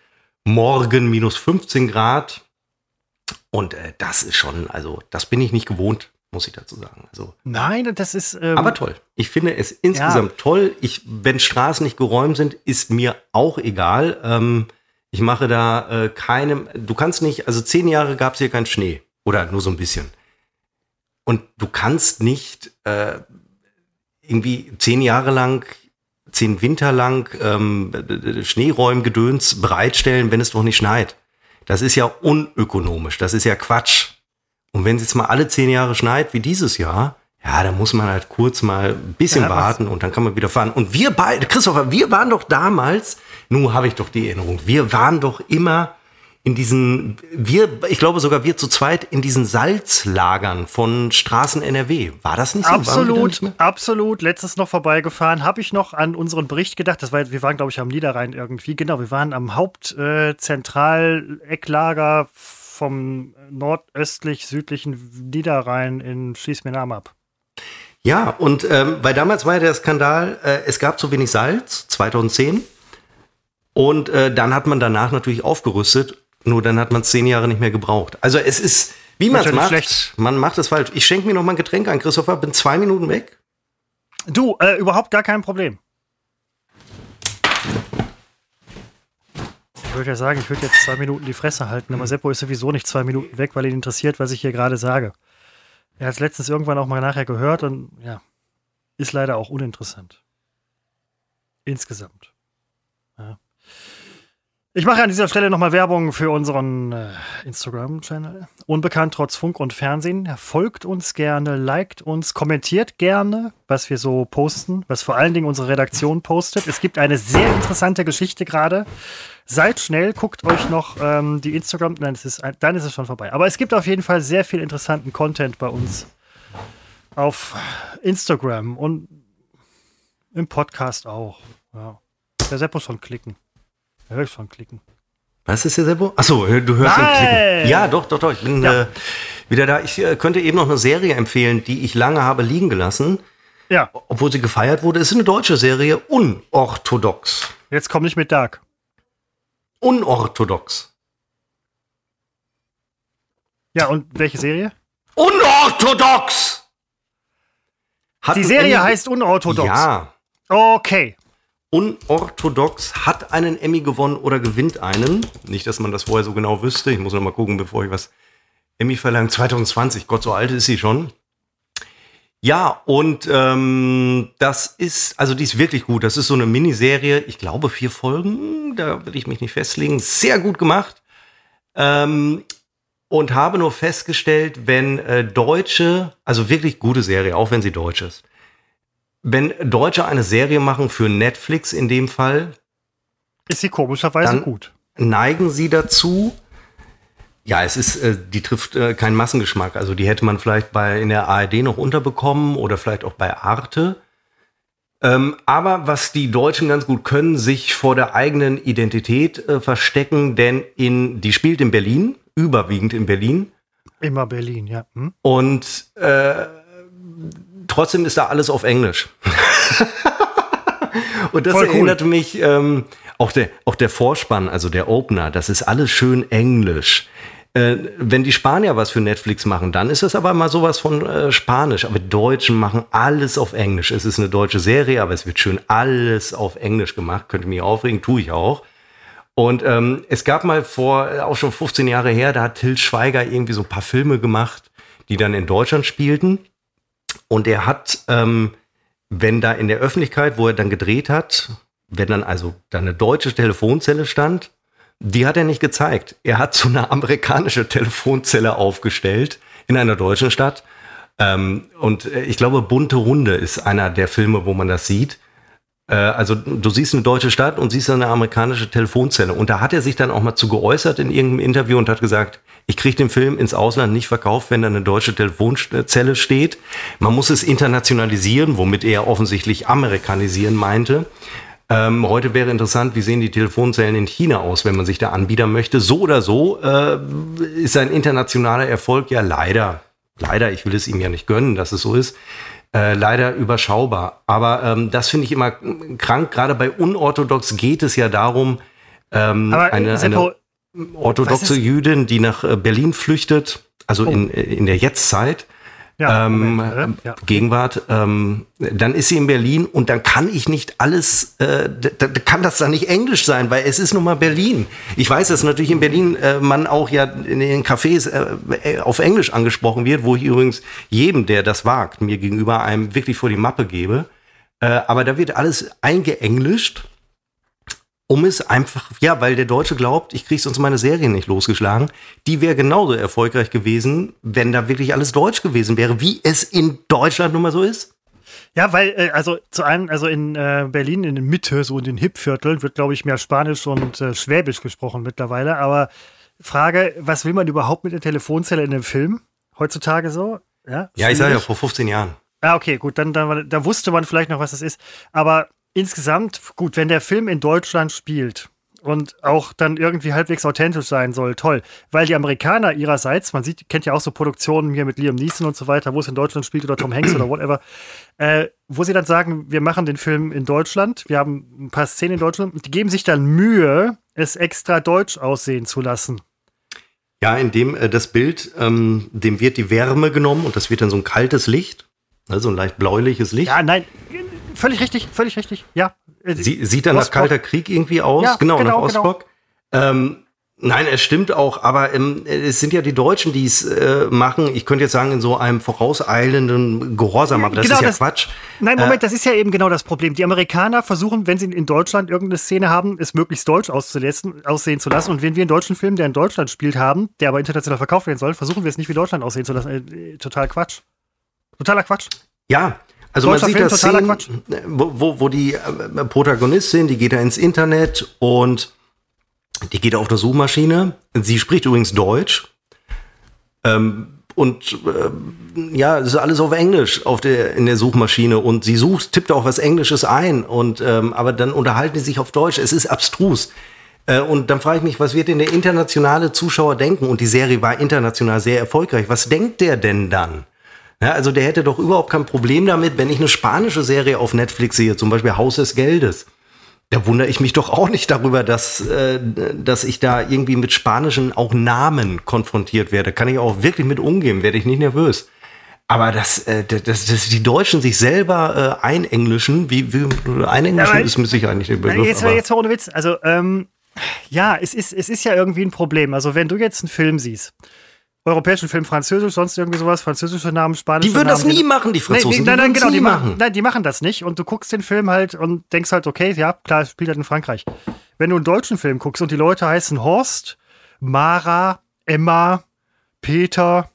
morgen minus 15 Grad. Und äh, das ist schon, also das bin ich nicht gewohnt, muss ich dazu sagen. Also, Nein, das ist. Ähm, aber toll. Ich finde es insgesamt ja. toll. Ich, wenn Straßen nicht geräumt sind, ist mir auch egal. Ähm, ich mache da äh, keinem. Du kannst nicht, also zehn Jahre gab es hier keinen Schnee. Oder nur so ein bisschen. Und du kannst nicht äh, irgendwie zehn Jahre lang zehn Winter lang ähm, Schneeräumgedöns bereitstellen, wenn es doch nicht schneit. Das ist ja unökonomisch, das ist ja Quatsch. Und wenn es jetzt mal alle zehn Jahre schneit, wie dieses Jahr, ja, dann muss man halt kurz mal ein bisschen ja, warten und dann kann man wieder fahren. Und wir beide, Christopher, wir waren doch damals, nun habe ich doch die Erinnerung, wir waren doch immer in diesen, wir, ich glaube sogar wir zu zweit in diesen Salzlagern von Straßen NRW. War das nicht so? Absolut, nicht absolut. Letztes noch vorbeigefahren. Habe ich noch an unseren Bericht gedacht. Das war, wir waren, glaube ich, am Niederrhein irgendwie. Genau, wir waren am Hauptzentralecklager äh, vom nordöstlich-südlichen Niederrhein in Schieß mir Namen ab. Ja, und ähm, weil damals war ja der Skandal, äh, es gab zu wenig Salz, 2010. Und äh, dann hat man danach natürlich aufgerüstet nur dann hat man zehn Jahre nicht mehr gebraucht. Also es ist, wie man es macht, schlecht. man macht es falsch. Ich schenke mir noch mal ein Getränk an, Christopher, bin zwei Minuten weg. Du, äh, überhaupt gar kein Problem. Ich würde ja sagen, ich würde jetzt zwei Minuten die Fresse halten, aber Seppo ist sowieso nicht zwei Minuten weg, weil ihn interessiert, was ich hier gerade sage. Er hat es letztens irgendwann auch mal nachher gehört und ja, ist leider auch uninteressant. Insgesamt. Ich mache an dieser Stelle nochmal Werbung für unseren äh, Instagram-Channel. Unbekannt trotz Funk und Fernsehen. Folgt uns gerne, liked uns, kommentiert gerne, was wir so posten, was vor allen Dingen unsere Redaktion postet. Es gibt eine sehr interessante Geschichte gerade. Seid schnell, guckt euch noch ähm, die Instagram. Nein, es ist, dann ist es schon vorbei. Aber es gibt auf jeden Fall sehr viel interessanten Content bei uns auf Instagram und im Podcast auch. Ja. Der Sepp muss schon klicken. Höre ich schon klicken. Was ist hier, Sebo? Achso, du hörst Nein. ihn klicken. Ja, doch, doch, doch. Ich bin ja. äh, wieder da. Ich äh, könnte eben noch eine Serie empfehlen, die ich lange habe liegen gelassen. Ja. Obwohl sie gefeiert wurde. Es ist eine deutsche Serie, unorthodox. Jetzt komm nicht mit Dark. Unorthodox. Ja, und welche Serie? Unorthodox! Hat die Serie heißt Unorthodox. Ja. Okay unorthodox, hat einen Emmy gewonnen oder gewinnt einen. Nicht, dass man das vorher so genau wüsste. Ich muss noch mal gucken, bevor ich was Emmy verlange. 2020, Gott, so alt ist sie schon. Ja, und ähm, das ist, also die ist wirklich gut. Das ist so eine Miniserie, ich glaube vier Folgen, da will ich mich nicht festlegen. Sehr gut gemacht. Ähm, und habe nur festgestellt, wenn äh, Deutsche, also wirklich gute Serie, auch wenn sie deutsch ist, wenn Deutsche eine Serie machen für Netflix in dem Fall, ist sie komischerweise gut. neigen sie dazu. Ja, es ist, äh, die trifft äh, keinen Massengeschmack. Also die hätte man vielleicht bei in der ARD noch unterbekommen oder vielleicht auch bei Arte. Ähm, aber was die Deutschen ganz gut können, sich vor der eigenen Identität äh, verstecken, denn in, die spielt in Berlin, überwiegend in Berlin. Immer Berlin, ja. Hm? Und äh, trotzdem ist da alles auf Englisch. *laughs* Und das cool. erinnerte mich, ähm, auch, der, auch der Vorspann, also der Opener, das ist alles schön Englisch. Äh, wenn die Spanier was für Netflix machen, dann ist das aber mal sowas von äh, Spanisch. Aber die Deutschen machen alles auf Englisch. Es ist eine deutsche Serie, aber es wird schön alles auf Englisch gemacht. Könnte mich aufregen, tue ich auch. Und ähm, es gab mal vor, äh, auch schon 15 Jahre her, da hat Til Schweiger irgendwie so ein paar Filme gemacht, die dann in Deutschland spielten. Und er hat, ähm, wenn da in der Öffentlichkeit, wo er dann gedreht hat, wenn dann also da eine deutsche Telefonzelle stand, die hat er nicht gezeigt. Er hat so eine amerikanische Telefonzelle aufgestellt in einer deutschen Stadt. Ähm, und äh, ich glaube, Bunte Runde ist einer der Filme, wo man das sieht. Äh, also du siehst eine deutsche Stadt und siehst eine amerikanische Telefonzelle. Und da hat er sich dann auch mal zu geäußert in irgendeinem Interview und hat gesagt, ich kriege den Film ins Ausland nicht verkauft, wenn da eine deutsche Telefonzelle steht. Man muss es internationalisieren, womit er offensichtlich amerikanisieren meinte. Ähm, heute wäre interessant, wie sehen die Telefonzellen in China aus, wenn man sich da anbiedern möchte. So oder so äh, ist ein internationaler Erfolg ja leider, leider, ich will es ihm ja nicht gönnen, dass es so ist, äh, leider überschaubar. Aber ähm, das finde ich immer krank. Gerade bei Unorthodox geht es ja darum, ähm, Aber eine, Seppo, eine orthodoxe Jüdin, die nach äh, Berlin flüchtet, also Oh. in, in der Jetztzeit, ja, ähm, Moment, äh, ja. Gegenwart, ähm, dann ist sie in Berlin und dann kann ich nicht alles, äh, da, da kann das dann nicht Englisch sein, weil es ist nun mal Berlin. Ich weiß, dass natürlich in Berlin äh, man auch ja in den Cafés äh, äh, auf Englisch angesprochen wird, wo ich übrigens jedem, der das wagt, mir gegenüber einem wirklich vor die Mappe gebe. Äh, aber da wird alles eingeenglischt, um es einfach, ja, weil der Deutsche glaubt, ich kriege sonst meine Serie nicht losgeschlagen. Die wäre genauso erfolgreich gewesen, wenn da wirklich alles Deutsch gewesen wäre, wie es in Deutschland nun mal so ist. Ja, weil, äh, also zu einem, also in äh, Berlin in der Mitte, so in den Hipvierteln, wird, glaube ich, mehr Spanisch und äh, Schwäbisch gesprochen mittlerweile. Aber Frage, was will man überhaupt mit der Telefonzelle in einem Film? Heutzutage so? Ja, Ja, ich sage ja, vor 15 Jahren. Ah, okay, gut, dann, dann da wusste man vielleicht noch, was das ist. Aber insgesamt, gut, wenn der Film in Deutschland spielt und auch dann irgendwie halbwegs authentisch sein soll, toll. Weil die Amerikaner ihrerseits, man sieht, kennt ja auch so Produktionen hier mit Liam Neeson und so weiter, wo es in Deutschland spielt oder Tom Hanks oder whatever, äh, wo sie dann sagen, wir machen den Film in Deutschland, wir haben ein paar Szenen in Deutschland, und die geben sich dann Mühe, es extra deutsch aussehen zu lassen. Ja, in dem äh, das Bild, ähm, dem wird die Wärme genommen und das wird dann so ein kaltes Licht, ne, so ein leicht bläuliches Licht. Ja, nein, völlig richtig, völlig richtig, ja. Äh, Sie, sieht dann nach. Kalter Krieg irgendwie aus. Ja, genau, genau, nach Ostblock. Ähm, nein, es stimmt auch, aber ähm, es sind ja die Deutschen, die es äh, machen. Ich könnte jetzt sagen, in so einem vorauseilenden Gehorsam, aber das Genau, ist ja das- Quatsch. Nein, Äh, Moment, das ist ja eben genau das Problem. Die Amerikaner versuchen, wenn sie in Deutschland irgendeine Szene haben, es möglichst deutsch aussehen zu lassen. Und wenn wir einen deutschen Film, der in Deutschland spielt, haben, der aber international verkauft werden soll, versuchen wir es nicht wie Deutschland aussehen zu lassen. Äh, total Quatsch. Totaler Quatsch. Ja, also Deutscher man sieht Film, das Szenen, wo, wo, wo die äh, Protagonistin, die geht da ins Internet und die geht auf eine Suchmaschine. Sie spricht übrigens Deutsch. Ähm, und äh, ja, es ist alles auf Englisch auf der, in der Suchmaschine und sie sucht, tippt auch was Englisches ein und ähm, aber dann unterhalten die sich auf Deutsch. Es ist abstrus. Äh, und dann frage ich mich, was wird denn der internationale Zuschauer denken? Und die Serie war international sehr erfolgreich. Was denkt der denn dann? Ja, also der hätte doch überhaupt kein Problem damit, wenn ich eine spanische Serie auf Netflix sehe, zum Beispiel Haus des Geldes. Da wundere ich mich doch auch nicht darüber, dass, äh, dass ich da irgendwie mit spanischen auch Namen konfrontiert werde. Kann ich auch wirklich mit umgehen, werde ich nicht nervös. Aber dass, äh, dass, dass die Deutschen sich selber äh, einenglischen, wie, wie einenglischen Ja, ist mit Sicherheit nicht der Begriff. jetzt, jetzt mal ohne Witz. Also, ähm, ja, es ist, es ist ja irgendwie ein Problem. Also, wenn du jetzt einen Film siehst, europäischen Film, französisch, sonst irgendwie sowas, französische Namen, spanische die würden Namen. das nie machen, die Franzosen. Nee, nein, die nein, würden's genau, die machen, nein, die machen das nicht. Und du guckst den Film halt und denkst halt, okay, ja, klar, spielt halt in Frankreich. Wenn du einen deutschen Film guckst und die Leute heißen Horst, Mara, Emma, Peter,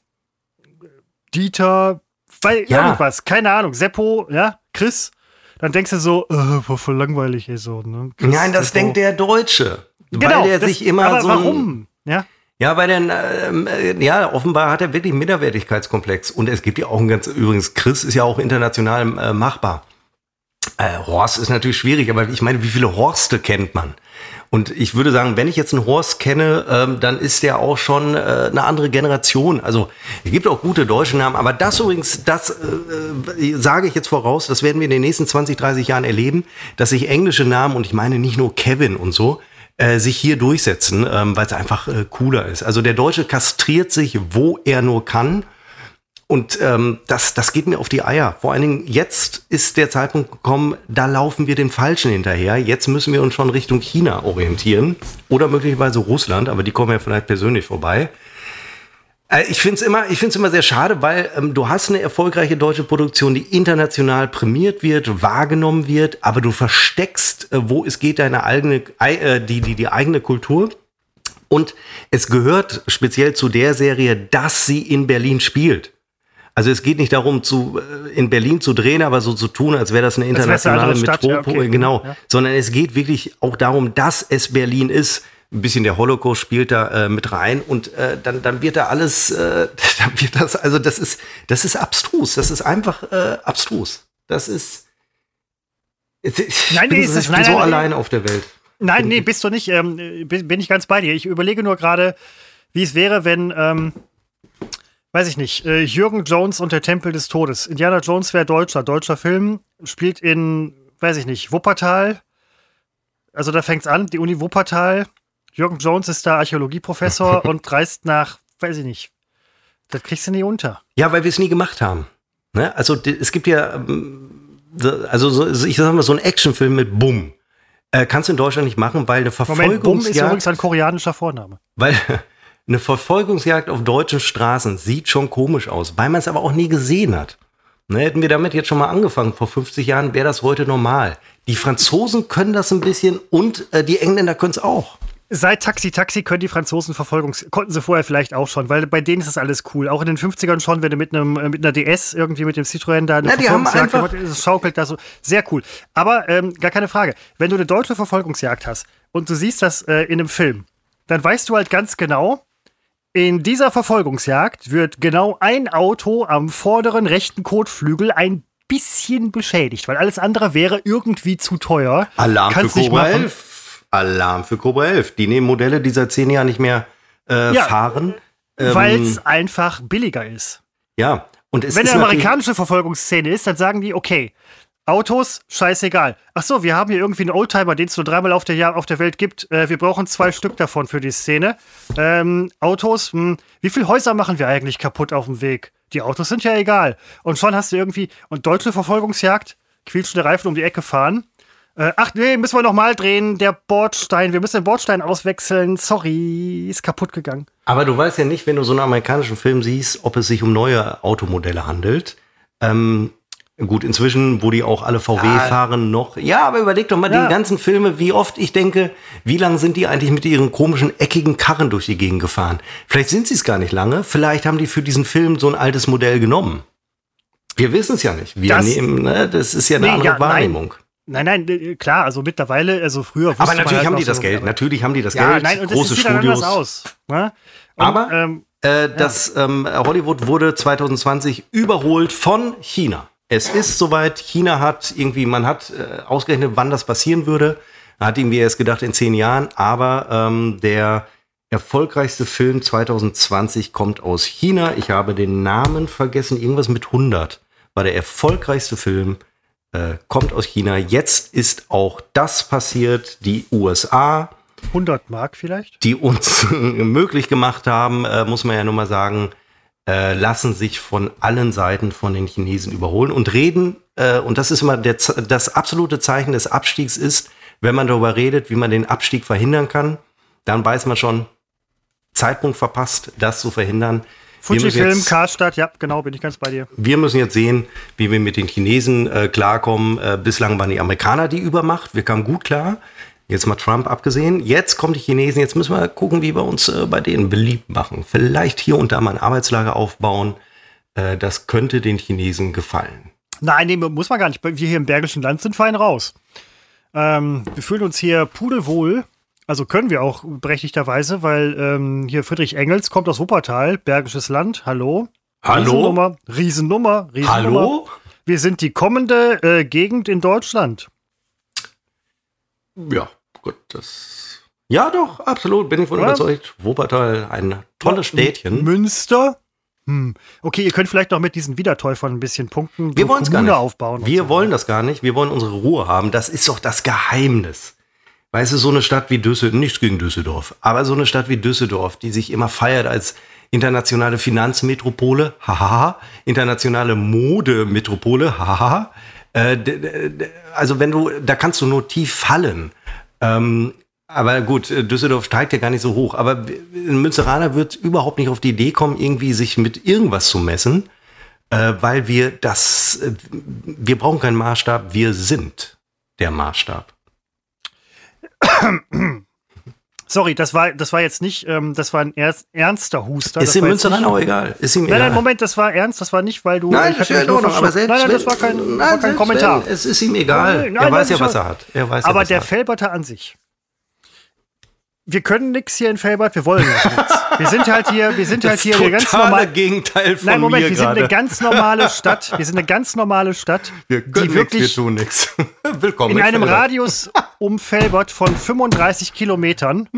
Dieter, weil Ja. irgendwas, keine Ahnung, Seppo, ja, Chris, dann denkst du so, äh, voll langweilig ist so. Ne? Nein, das denkt der Deutsche. Genau, weil der das, sich immer aber so. warum? Ja, Ja, weil denn, ähm, äh, ja, offenbar hat er wirklich Minderwertigkeitskomplex. Und es gibt ja auch ein ganz, übrigens, Chris ist ja auch international äh, machbar. Äh, Horst ist natürlich schwierig, aber ich meine, wie viele Horste kennt man? Und ich würde sagen, wenn ich jetzt einen Horst kenne, ähm, dann ist der auch schon äh, eine andere Generation. Also es gibt auch gute deutsche Namen, aber das übrigens, das äh, äh, sage ich jetzt voraus, das werden wir in den nächsten 20, 30 Jahren erleben, dass sich englische Namen, und ich meine nicht nur Kevin und so, äh, sich hier durchsetzen, ähm, weil es einfach äh, cooler ist. Also der Deutsche kastriert sich, wo er nur kann. Und ähm, das, das geht mir auf die Eier. Vor allen Dingen, jetzt ist der Zeitpunkt gekommen, da laufen wir den Falschen hinterher. Jetzt müssen wir uns schon Richtung China orientieren. Oder möglicherweise Russland, aber die kommen ja vielleicht persönlich vorbei. Äh, Ich finde es immer, ich find's immer sehr schade, weil ähm, du hast eine erfolgreiche deutsche Produktion, die international prämiert wird, wahrgenommen wird, aber du versteckst, äh, wo es geht, deine eigene, ei- äh, die, die, die eigene Kultur. Und es gehört speziell zu der Serie, dass sie in Berlin spielt. Also es geht nicht darum, zu, äh, in Berlin zu drehen, aber so zu tun, als wäre das eine internationale Stadt, ja, Metropole. okay. Genau. Ja. Sondern es geht wirklich auch darum, dass es Berlin ist. Ein bisschen der Holocaust spielt da äh, mit rein und äh, dann, dann wird da alles, äh, *laughs* dann wird das, also das ist, das ist abstrus. Das ist einfach äh, abstrus. Das ist. Ich Nein, bin, nee, es ist- ich bin nein, so nein, allein auf der Welt. Nein, nee, bist du nicht. Ähm, bin, bin ich ganz bei dir. Ich überlege nur gerade, wie es wäre, wenn, ähm, weiß ich nicht, äh, Jürgen Jones und der Tempel des Todes. Indiana Jones wäre Deutscher. Deutscher Film, spielt in, weiß ich nicht, Wuppertal. Also da fängt's an, die Uni Wuppertal. Jürgen Jones ist da Archäologieprofessor *laughs* und reist nach, weiß ich nicht. Das kriegst du nie unter. Ja, weil wir es nie gemacht haben. Ne? Also es gibt ja, ähm, so- also so, ich sag mal, so ein Actionfilm mit Bumm. Äh, kannst du in Deutschland nicht machen, weil eine Moment, Bumm ist Verfolgungsjagd, übrigens ein koreanischer Vorname. weil *laughs* eine Verfolgungsjagd auf deutschen Straßen sieht schon komisch aus, weil man es aber auch nie gesehen hat. Ne, hätten wir damit jetzt schon mal angefangen, vor 50 Jahren wäre das heute normal. Die Franzosen können das ein bisschen und äh, die Engländer können es auch. Seit Taxi Taxi können die Franzosen Verfolgungs... Konnten sie vorher vielleicht auch schon, weil bei denen ist das alles cool. Auch in den 50ern schon, wenn du mit, einem, äh, mit einer DS irgendwie mit dem Citroën da eine Na, die haben Verfolgungsjagd einfach- gemacht, es schaukelt da so. Sehr cool. Aber ähm, gar keine Frage. Wenn du eine deutsche Verfolgungsjagd hast und du siehst das äh, in einem Film, dann weißt du halt ganz genau, in dieser Verfolgungsjagd wird genau ein Auto am vorderen rechten Kotflügel ein bisschen beschädigt, weil alles andere wäre irgendwie zu teuer. Alarm Kannst für nicht Cobra machen. 11. Alarm für Cobra 11. Die nehmen Modelle, die seit zehn Jahren nicht mehr äh, Ja, fahren. Ähm, Weil es einfach billiger ist. Ja, und es Wenn ist eine amerikanische Verfolgungsszene ist, dann sagen die, okay, Autos, scheißegal. Ach so, wir haben hier irgendwie einen Oldtimer, den es nur dreimal auf der, Jahr, auf der Welt gibt. Äh, wir brauchen zwei Stück davon für die Szene. Ähm, Autos, hm, wie viele Häuser machen wir eigentlich kaputt auf dem Weg? Die Autos sind ja egal. Und schon hast du irgendwie, und deutsche Verfolgungsjagd, quietschende Reifen um die Ecke fahren. Äh, ach nee, müssen wir nochmal drehen, der Bordstein, wir müssen den Bordstein auswechseln. Sorry, ist kaputt gegangen. Aber du weißt ja nicht, wenn du so einen amerikanischen Film siehst, ob es sich um neue Automodelle handelt. Ähm, gut, inzwischen, wo die auch alle VW fahren, noch. Ja, aber überleg doch mal Ja. die ganzen Filme, wie oft ich denke, wie lange sind die eigentlich mit ihren komischen, eckigen Karren durch die Gegend gefahren? Vielleicht sind sie es gar nicht lange. Vielleicht haben die für diesen Film so ein altes Modell genommen. Wir wissen es ja nicht. Wir Das- nehmen, ne, das ist ja eine Nee, andere ja. Wahrnehmung. Nein, nein, äh, klar, also mittlerweile, also früher Aber natürlich halt haben die das Geld. Natürlich haben die das Ja, Geld. nein, und das große sieht dann Studios. anders aus. Ne? Und, Aber ähm, äh, das ähm, Hollywood wurde 2020 überholt von China. Es ist soweit. China hat irgendwie, man hat äh, ausgerechnet, wann das passieren würde. Man hat irgendwie erst gedacht in zehn Jahren. Aber ähm, der erfolgreichste Film 2020 kommt aus China. Ich habe den Namen vergessen. Irgendwas mit 100 war der erfolgreichste Film. Äh, kommt aus China. Jetzt ist auch das passiert. Die USA 100 Mark vielleicht? die uns *laughs* möglich gemacht haben, äh, muss man ja nur mal sagen, äh, lassen sich von allen Seiten von den Chinesen überholen und reden, äh, und das ist immer der, das absolute Zeichen des Abstiegs ist, wenn man darüber redet, wie man den Abstieg verhindern kann, dann weiß man schon, Zeitpunkt verpasst, das zu verhindern. Fujifilm, Karstadt, ja, genau, bin ich ganz bei dir. wir müssen jetzt sehen, wie wir mit den Chinesen äh, klarkommen. Äh, bislang waren die Amerikaner die Übermacht. Wir kamen gut klar. Jetzt mal Trump abgesehen. Jetzt kommen die Chinesen. Jetzt müssen wir gucken, wie wir uns äh, bei denen beliebt machen. Vielleicht hier und da mal ein Arbeitslager aufbauen. Äh, das könnte den Chinesen gefallen. Nein, nee, muss man gar nicht. Wir hier im Bergischen Land sind fein raus. Ähm, wir fühlen uns hier pudelwohl. Also können wir auch berechtigterweise, weil ähm, hier Friedrich Engels kommt aus Wuppertal, Bergisches Land. Hallo. Hallo? Riesennummer, Riesennummer, Riesennummer. Hallo? Wir sind die kommende äh, Gegend in Deutschland. Ja, gut, das. Ja, doch, absolut, bin ich von Ja. überzeugt. Wuppertal, ein tolles Städtchen. Münster. Hm. Okay, ihr könnt vielleicht noch mit diesen Wiedertäufern ein bisschen punkten. Wir so wollen es gar nicht. aufbauen. Wir so. wollen das gar nicht. Wir wollen unsere Ruhe haben. Das ist doch das Geheimnis. Weißt du, so eine Stadt wie Düsseldorf, nichts gegen Düsseldorf, aber so eine Stadt wie Düsseldorf, die sich immer feiert als internationale Finanzmetropole, haha, internationale Modemetropole, haha. Äh, also wenn du, da kannst du nur tief fallen. Ähm, aber gut, äh, Düsseldorf steigt ja gar nicht so hoch. Aber ein Münsteraner wird überhaupt nicht auf die Idee kommen, irgendwie sich mit irgendwas zu messen äh, weil wir das, äh, wir brauchen keinen Maßstab, wir sind der Maßstab. *coughs* Sorry, das war, das war jetzt nicht, ähm, das war ein ernst, ernster Huster. ist jetzt Münsteraner nicht- auch egal. Ist ihm Nein, egal. nein, Moment, das war ernst, das war nicht, weil du. Nein, ich ja nur Ordnung, aber selbst Nein, nein, das war kein, nein, war kein Kommentar. Wenn, es ist ihm egal. Nein, er weiß ja, was er hat. Er weiß ja, Aber was der er. Felberter an sich. Wir können nichts hier in Felbert, wir wollen ja nichts. Wir sind halt hier, wir sind halt das hier eine ganz totale normal. Gegenteil von Nein, Moment, mir wir sind eine gerade. ganz normale Stadt. Wir sind eine ganz normale Stadt, Wir können die nichts, wir wirklich tun nichts. *laughs* Willkommen in einem Felder. Radius um Felbert von 35 Kilometern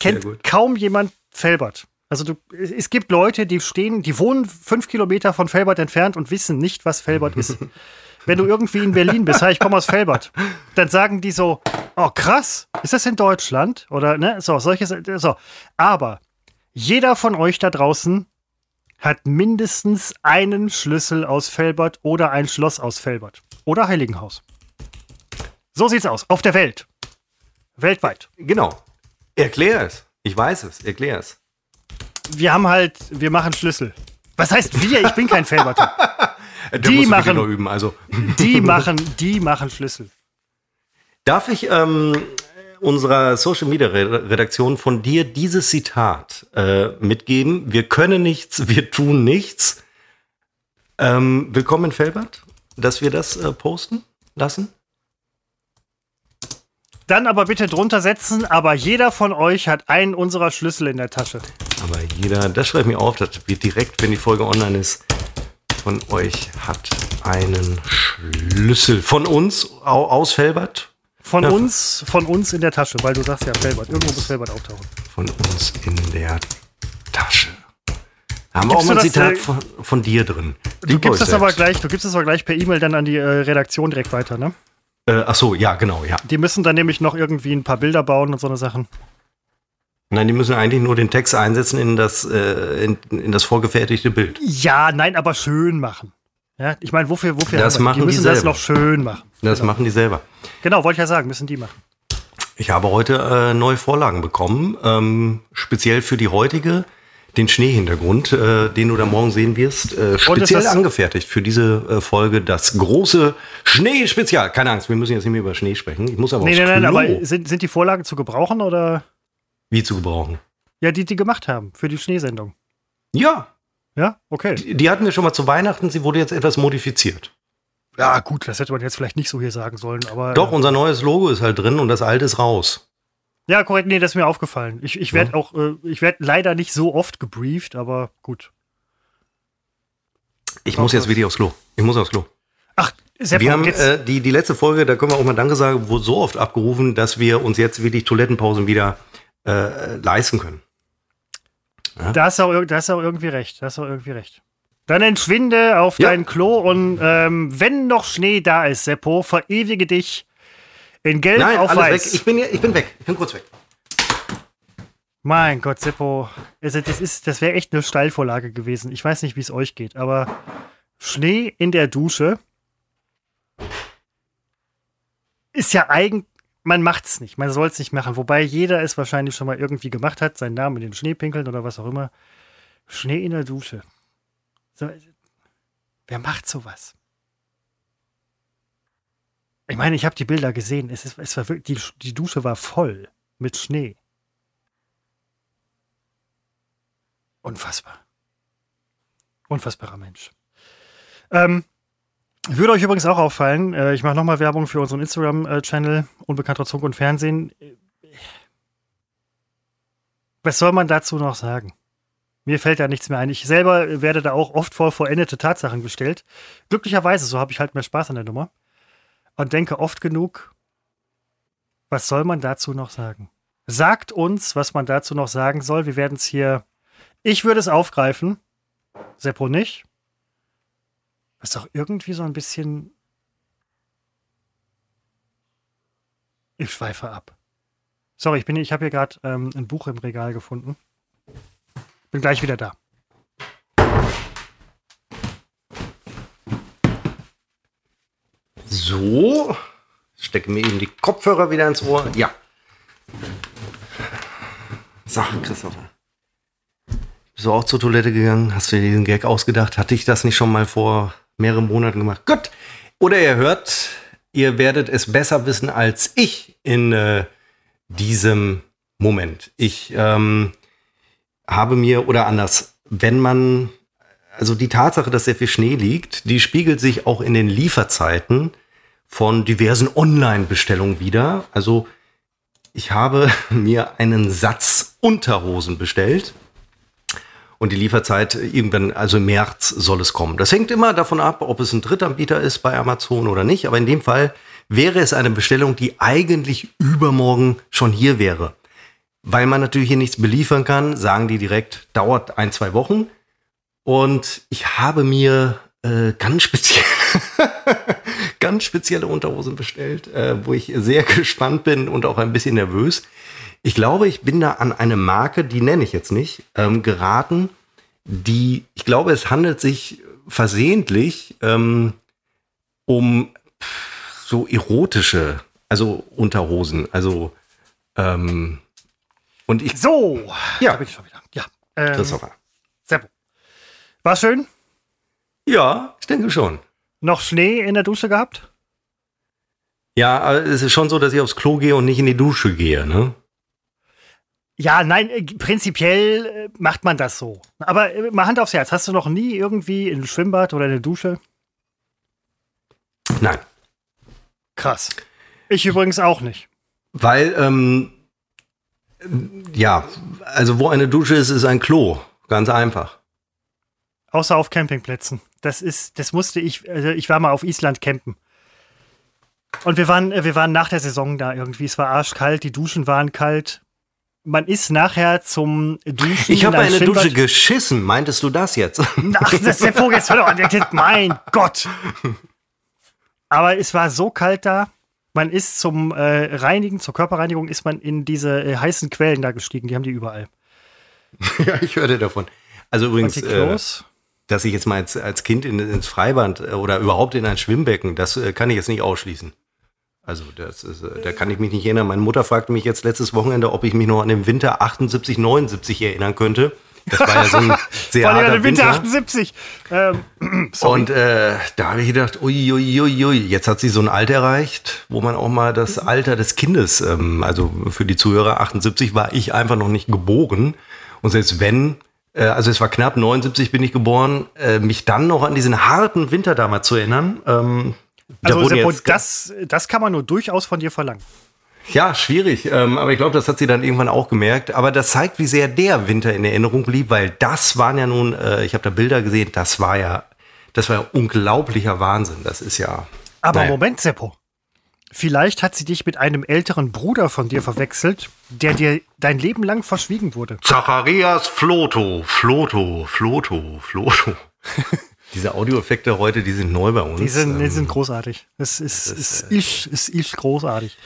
kennt gut. kaum jemand Felbert. Also du, es gibt Leute, die stehen, die wohnen fünf Kilometer von Felbert entfernt und wissen nicht, was Felbert ist. *laughs* Wenn du irgendwie in Berlin bist, hey, ich komme aus Felbert, dann sagen die so, oh krass, ist das in Deutschland? Oder ne, so, solches, so. Aber jeder von euch da draußen hat mindestens einen Schlüssel aus Felbert oder ein Schloss aus Felbert. Oder Heiligenhaus. So sieht's aus. Auf der Welt. Weltweit. Genau. Erklär es. Ich weiß es. Erklär es. Wir haben halt, wir machen Schlüssel. Was heißt wir? Ich bin kein Felberter. *laughs* Die machen- üben. Also Die machen, die machen Schlüssel. Darf ich ähm, unserer Social Media Re- Redaktion von dir dieses Zitat äh, mitgeben? Wir können nichts, *laughs* wir tun nichts. Ähm, willkommen in Felbert, dass wir das äh, posten lassen. Dann aber bitte drunter setzen, aber jeder von euch hat einen unserer Schlüssel in der Tasche. Aber jeder, das schreibt mir auf, das wird direkt, wenn die Folge online ist, von euch hat einen Schlüssel von uns au, aus Felbert. Von Ja. uns, von uns in der Tasche, weil du sagst ja Felbert. Irgendwo muss Felbert auftauchen. Von uns in der Tasche. Da haben wir Gibst auch mal ein das, Zitat äh, von, von dir drin. Du gibst das aber gleich, du gibst das aber gleich per E-Mail dann an die äh, Redaktion direkt weiter, ne? Äh, ach so, ja, genau, ja. Die müssen dann nämlich noch irgendwie ein paar Bilder bauen und so eine Sachen. Nein, die müssen eigentlich nur den Text einsetzen in das, äh, in, in das vorgefertigte Bild. Ja, nein, aber schön machen. Ja, ich meine, wofür, wofür Das machen die müssen die das selber. noch schön machen. Das genau. machen die selber. Genau, wollte ich ja sagen, müssen die machen. Ich habe heute äh, neue Vorlagen bekommen, ähm, speziell für die heutige, den Schneehintergrund, äh, den du da morgen sehen wirst, äh, speziell das- angefertigt für diese äh, Folge, das große Schneespezial. Keine Angst, wir müssen jetzt nicht mehr über Schnee sprechen. Ich muss aber Nee, aufs nein, nein, Klo. aber sind, sind die Vorlagen zu gebrauchen oder? Wie zu gebrauchen? Ja, die, die gemacht haben für die Schneesendung. Ja, Ja, okay. die hatten wir schon mal zu Weihnachten, sie wurde jetzt etwas modifiziert. Ja, gut, das hätte man jetzt vielleicht nicht so hier sagen sollen, aber. Doch, unser neues Logo ist halt drin und das alte ist raus. Ja, korrekt, nee, das ist mir aufgefallen. Ich, ich werde auch, äh, ich werde leider nicht so oft gebrieft, aber gut. Ich Doch, muss jetzt wirklich aufs Klo. Ich muss aufs Klo. Ach, Seppo, Wir haben jetzt, äh, die, die letzte Folge, da können wir auch mal Danke sagen, wurde so oft abgerufen, dass wir uns jetzt wirklich Toilettenpausen wieder äh, leisten können. Da, hast auch, da hast du auch irgendwie recht. Da hast du auch irgendwie recht. Dann entschwinde auf Ja. dein Klo und ähm, wenn noch Schnee da ist, Seppo, verewige dich in Gelb Nein, auf alles Weiß. weg. Ich bin, ich bin weg. Ich bin kurz weg. Mein Gott, Seppo, also das, ist- das wäre echt eine Steilvorlage gewesen. Ich weiß nicht, wie es euch geht, aber Schnee in der Dusche ist ja eigentlich, man macht's nicht, man soll es nicht machen. Wobei jeder es wahrscheinlich schon mal irgendwie gemacht hat, seinen Namen in den Schnee pinkeln oder was auch immer. Schnee in der Dusche. So, wer macht sowas? Ich meine, ich habe die Bilder gesehen. Es, ist, es war wirklich, die, die Dusche war voll mit Schnee. Unfassbar. Unfassbarer Mensch. Ähm, Würde euch übrigens auch auffallen, äh, ich mache nochmal Werbung für unseren Instagram-Channel Unbekannter Zug und Fernsehen. Was soll man dazu noch sagen? Mir fällt da nichts mehr ein. Ich selber werde da auch oft vor vollendete Tatsachen gestellt. Glücklicherweise, so habe ich halt mehr Spaß an der Nummer. Und denke oft genug, was soll man dazu noch sagen? Sagt uns, was man dazu noch sagen soll. Wir werden es hier. Ich würde es aufgreifen. Seppo nicht. Was doch irgendwie so ein bisschen. Ich schweife ab. Sorry, ich, bin, ich habe hier gerade ähm, ein Buch im Regal gefunden. Bin gleich wieder da. So. Stecke mir eben die Kopfhörer wieder ins Ohr. Ja. So, Christopher. Bist du auch zur Toilette gegangen? Hast du dir diesen Gag ausgedacht? Hatte ich das nicht schon mal vor mehreren Monaten gemacht? Gut. Oder ihr hört, ihr werdet es besser wissen als ich in äh, diesem Moment. Ich ähm, habe mir, oder anders, wenn man, also die Tatsache, dass sehr viel Schnee liegt, die spiegelt sich auch in den Lieferzeiten von diversen Online-Bestellungen wieder. Also ich habe *laughs* mir einen Satz Unterhosen bestellt. Und die Lieferzeit irgendwann, also im März soll es kommen. Das hängt immer davon ab, ob es ein Drittanbieter ist bei Amazon oder nicht. Aber in dem Fall wäre es eine Bestellung, die eigentlich übermorgen schon hier wäre. Weil man natürlich hier nichts beliefern kann, sagen die direkt, dauert ein, zwei Wochen. Und ich habe mir äh, ganz speziell, *laughs* ganz spezielle Unterhosen bestellt, äh, wo ich sehr *laughs* gespannt bin und auch ein bisschen nervös. Ich glaube, ich bin da an eine Marke, die nenne ich jetzt nicht, ähm, geraten, die, ich glaube, es handelt sich versehentlich ähm, um so erotische, also Unterhosen, also ähm, und ich. So, ja, da bin ich schon wieder. Ja, ähm, Christopher. Seppo. War schön? Ja, ich denke schon. Noch Schnee in der Dusche gehabt? Ja, aber es ist schon so, dass ich aufs Klo gehe und nicht in die Dusche gehe, ne? Ja, nein, äh, prinzipiell äh, macht man das so. Aber äh, mal Hand aufs Herz, hast du noch nie irgendwie in ein Schwimmbad oder in eine Dusche? Nein. Krass. Ich übrigens auch nicht. Weil, ähm, ja, also wo eine Dusche ist, ist ein Klo. Ganz einfach. Außer auf Campingplätzen. Das ist, das musste ich, also ich war mal auf Island campen. Und wir waren, wir waren nach der Saison da irgendwie. Es war arschkalt, die Duschen waren kalt. Man ist nachher zum Duschen. Ich habe in ein eine Dusche geschissen. Meintest du das jetzt? *laughs* Ach, das ist der Vogel, jetzt hör doch an. Mein *laughs* Gott. Aber es war so kalt da. Man ist zum äh, Reinigen, zur Körperreinigung, ist man in diese äh, heißen Quellen da gestiegen. Die haben die überall. *laughs* ja, ich hörte davon. Also übrigens, äh, dass ich jetzt mal als, als Kind in, ins Freibad äh, oder überhaupt in ein Schwimmbecken, das äh, kann ich jetzt nicht ausschließen. Also das ist, äh, da kann ich mich nicht erinnern. Meine Mutter fragte mich jetzt letztes Wochenende, ob ich mich noch an den Winter 78, 79 erinnern könnte. Das war ja so ein *laughs* sehr harter Winter Winter. 78. Ähm. *clears throat* Und äh, da habe ich gedacht, ui, ui, ui, ui, jetzt hat sie so ein Alter erreicht, wo man auch mal das Alter des Kindes, ähm, also für die Zuhörer 78 war ich einfach noch nicht geboren. Und selbst wenn, äh, also es war knapp 79 bin ich geboren, äh, mich dann noch an diesen harten Winter damals zu erinnern. Ähm, also jetzt- das, das kann man nur durchaus von dir verlangen. ja, schwierig. Ähm, aber ich glaube, das hat sie dann irgendwann auch gemerkt. Aber das zeigt, wie sehr der Winter in Erinnerung blieb, weil das waren ja nun, äh, ich habe da Bilder gesehen, das war ja, das war ja unglaublicher Wahnsinn. Das ist ja. Aber naja. Moment, Seppo. Vielleicht hat sie dich mit einem älteren Bruder von dir verwechselt, der dir dein Leben lang verschwiegen wurde. Zacharias Floto, Floto, Floto, Floto. *laughs* Diese Audioeffekte heute, die sind neu bei uns. Die sind, die Ähm, sind großartig. Es ist, es ist, es ist großartig.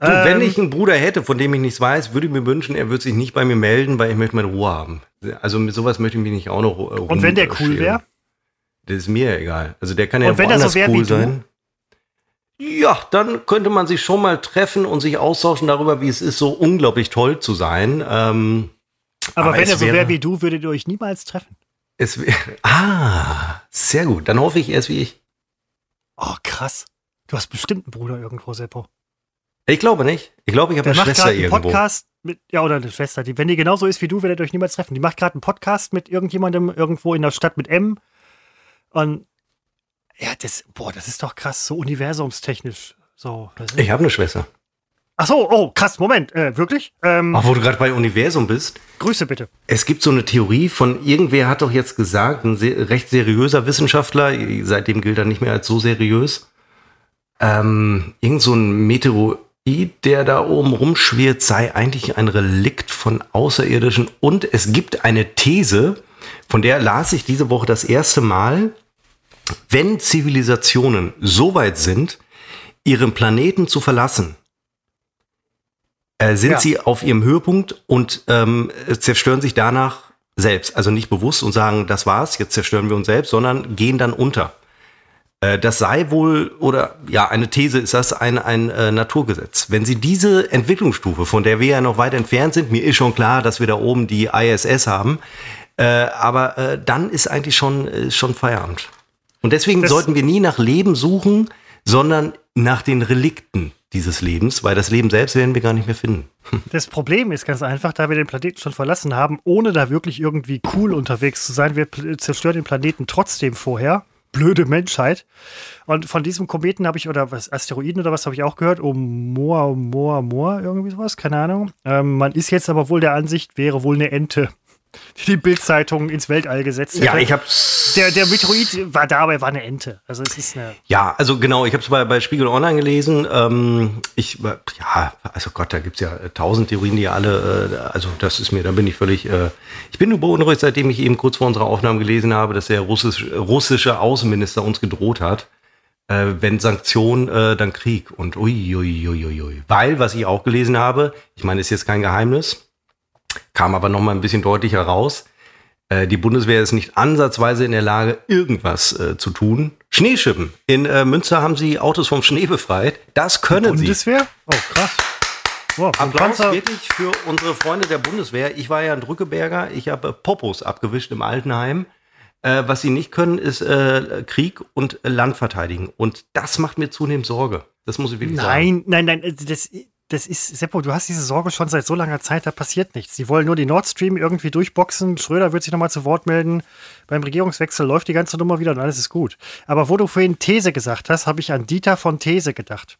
du, wenn ähm, ich einen Bruder hätte, von dem ich nichts weiß, würde ich mir wünschen, er würde sich nicht bei mir melden, weil ich möchte meine Ruhe haben. Also mit sowas möchte ich mich nicht auch noch äh, Und wenn der cool wäre? Das ist mir egal. Also der kann ja Und wenn er so wär cool du? sein. Ja, dann könnte man sich schon mal treffen und sich austauschen darüber, wie es ist, so unglaublich toll zu sein. Ähm, Aber, aber wenn er so wäre- wäre wie du, würdet ihr euch niemals treffen. Es *laughs* ah, sehr gut. Dann hoffe ich erst wie ich. Oh, krass. Du hast bestimmt einen Bruder irgendwo, Seppo. Ich glaube nicht. Ich glaube, ich habe eine Schwester einen irgendwo. Podcast mit, ja, oder eine Schwester. Die, wenn die genauso ist wie du, werdet ihr euch niemals treffen. Die macht gerade einen Podcast mit irgendjemandem irgendwo in der Stadt mit M. Und ja, das, boah, das ist doch krass, so universumstechnisch. So, ich habe eine Schwester. Ach so, oh, krass, Moment, äh, wirklich? Ähm, Ach, wo du gerade bei Universum bist. Grüße bitte. Es gibt so eine Theorie von, irgendwer hat doch jetzt gesagt, ein se recht seriöser Wissenschaftler, seitdem gilt er nicht mehr als so seriös, ähm, irgend so ein Meteoroid, der da oben rumschwirrt, sei eigentlich ein Relikt von Außerirdischen. Und es gibt eine These, von der las ich diese Woche das erste Mal, wenn Zivilisationen so weit sind, ihren Planeten zu verlassen, äh, sind ja. sie auf ihrem Höhepunkt und ähm, zerstören sich danach selbst. Also nicht bewusst und sagen, das war's, jetzt zerstören wir uns selbst, sondern gehen dann unter. Äh, das sei wohl, oder ja, eine These ist das ein, ein äh, Naturgesetz. Wenn Sie diese Entwicklungsstufe, von der wir ja noch weit entfernt sind, mir ist schon klar, dass wir da oben die ISS haben, äh, aber äh, dann ist eigentlich schon, äh, schon Feierabend. Und deswegen das sollten wir nie nach Leben suchen, sondern nach den Relikten dieses Lebens, weil das Leben selbst werden wir gar nicht mehr finden. *laughs* Das Problem ist ganz einfach, da wir den Planeten schon verlassen haben, ohne da wirklich irgendwie cool unterwegs zu sein, wir zerstören den Planeten trotzdem vorher. Blöde Menschheit. Und von diesem Kometen habe ich, oder was, Asteroiden oder was habe ich auch gehört? Oh, Moa, Moa, Moa, irgendwie sowas, keine Ahnung. Ähm, man ist jetzt aber wohl der Ansicht, wäre wohl eine Ente die Bildzeitung ins Weltall gesetzt hätte. Ja, ich hab's. Der, der Meteorit war da, aber er war eine Ente. Also es ist eine. Ja, also genau, ich habe es bei, bei Spiegel Online gelesen. Ähm, ich, ja, also Gott, da gibt es ja tausend Theorien, die alle, äh, also das ist mir, da bin ich völlig, äh, ich bin nur beunruhigt, seitdem ich eben kurz vor unserer Aufnahme gelesen habe, dass der russisch, russische Außenminister uns gedroht hat. Äh, wenn Sanktionen, äh, dann Krieg und ui, ui, ui, ui, ui. Weil, was ich auch gelesen habe, ich meine, ist jetzt kein Geheimnis, kam aber noch mal ein bisschen deutlicher raus. Äh, die Bundeswehr ist nicht ansatzweise in der Lage, irgendwas äh, zu tun. Schneeschippen. In äh, Münster haben sie Autos vom Schnee befreit. Das können die Bundeswehr? sie. Bundeswehr? Oh, krass. Wow, Applaus wirklich für unsere Freunde der Bundeswehr. Ich war ja ein Drückeberger. Ich habe Popos abgewischt im Altenheim. Äh, was sie nicht können, ist äh, Krieg und Land verteidigen. Und das macht mir zunehmend Sorge. Das muss ich wirklich nein, sagen. Nein, nein, nein. Das, das ist, Seppo, du hast diese Sorge schon seit so langer Zeit, da passiert nichts. Sie wollen nur die Nord Stream irgendwie durchboxen. Schröder wird sich nochmal zu Wort melden. Beim Regierungswechsel läuft die ganze Nummer wieder und alles ist gut. Aber wo du vorhin These gesagt hast, habe ich an Dieter von These gedacht.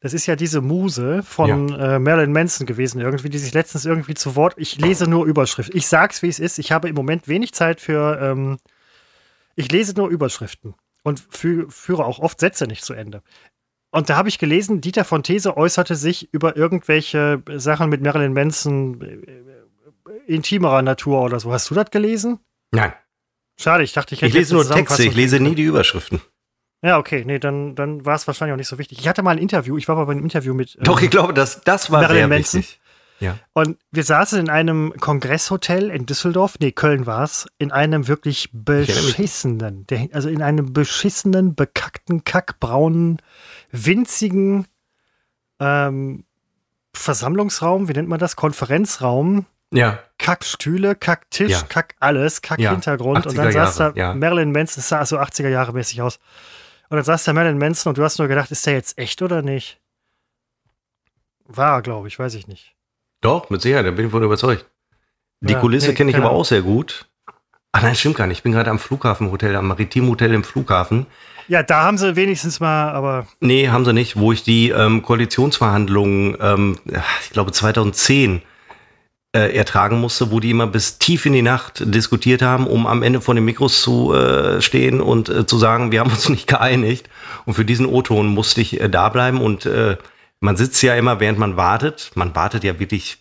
Das ist ja diese Muse von ja. äh, Marilyn Manson gewesen, irgendwie, die sich letztens irgendwie zu Wort. Ich lese nur Überschriften. Ich sag's, wie es ist. Ich habe im Moment wenig Zeit für. Ähm, ich lese nur Überschriften und fü führe auch oft Sätze nicht zu Ende. Und da habe ich gelesen, Dieter von These äußerte sich über irgendwelche Sachen mit Marilyn Manson äh, intimerer Natur oder so. Hast du das gelesen? Nein. Schade, ich dachte, ich hätte Ich lese nur Texte, ich lese nie die Überschriften. Ja, okay, nee, dann, dann war es wahrscheinlich auch nicht so wichtig. Ich hatte mal ein Interview, ich war mal bei einem Interview mit. Ähm, Doch, ich glaube, das, das war Marilyn sehr Manson. wichtig. Ja. Und wir saßen in einem Kongresshotel in Düsseldorf, nee, Köln war es, in einem wirklich beschissenen, der, also in einem beschissenen, bekackten, kackbraunen winzigen ähm, Versammlungsraum, wie nennt man das? Konferenzraum. Ja. Kackstühle, Kacktisch, ja. Kack alles, Kack-Hintergrund. Ja. Und dann saß da ja. Marilyn Manson, das sah so 80er Jahre mäßig aus. Und dann saß da Marilyn Manson und du hast nur gedacht, ist der jetzt echt oder nicht? War, glaube ich, weiß ich nicht. Doch, mit Sicherheit, da bin ich wohl überzeugt. Die ja, Kulisse nee, kenne ich aber auch sehr gut. Ach nein, stimmt gar nicht. Ich bin gerade am Flughafenhotel, am Maritimhotel im Flughafen. Ja, da haben sie wenigstens mal, aber. Nee, haben sie nicht. Wo ich die ähm, Koalitionsverhandlungen, ähm, ich glaube 2010, äh, ertragen musste, wo die immer bis tief in die Nacht diskutiert haben, um am Ende vor den Mikros zu äh, stehen und äh, zu sagen, wir haben uns *laughs* nicht geeinigt. Und für diesen O-Ton musste ich äh, da bleiben und äh, man sitzt ja immer, während man wartet. Man wartet ja wirklich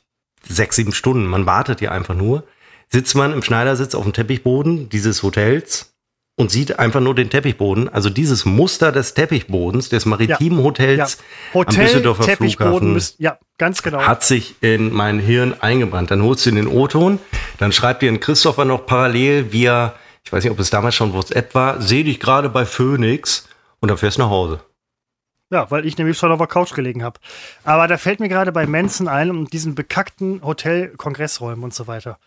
sechs, sieben Stunden. Man wartet ja einfach nur. Sitzt man im Schneidersitz auf dem Teppichboden dieses Hotels und sieht einfach nur den Teppichboden. Also dieses Muster des Teppichbodens des maritimen Hotels ja. Hotel, am Düsseldorfer Teppichboden müsst, ja, ganz genau. hat sich in mein Hirn eingebrannt. Dann holst du den O-Ton, dann schreibt dir ein Christopher noch parallel via, ich weiß nicht, ob es damals schon WhatsApp war, sehe dich gerade bei Phoenix und dann fährst du nach Hause. Ja, weil ich nämlich schon auf der Couch gelegen habe. Aber da fällt mir gerade bei Manson ein, um diesen bekackten Hotel-Kongressräumen und so weiter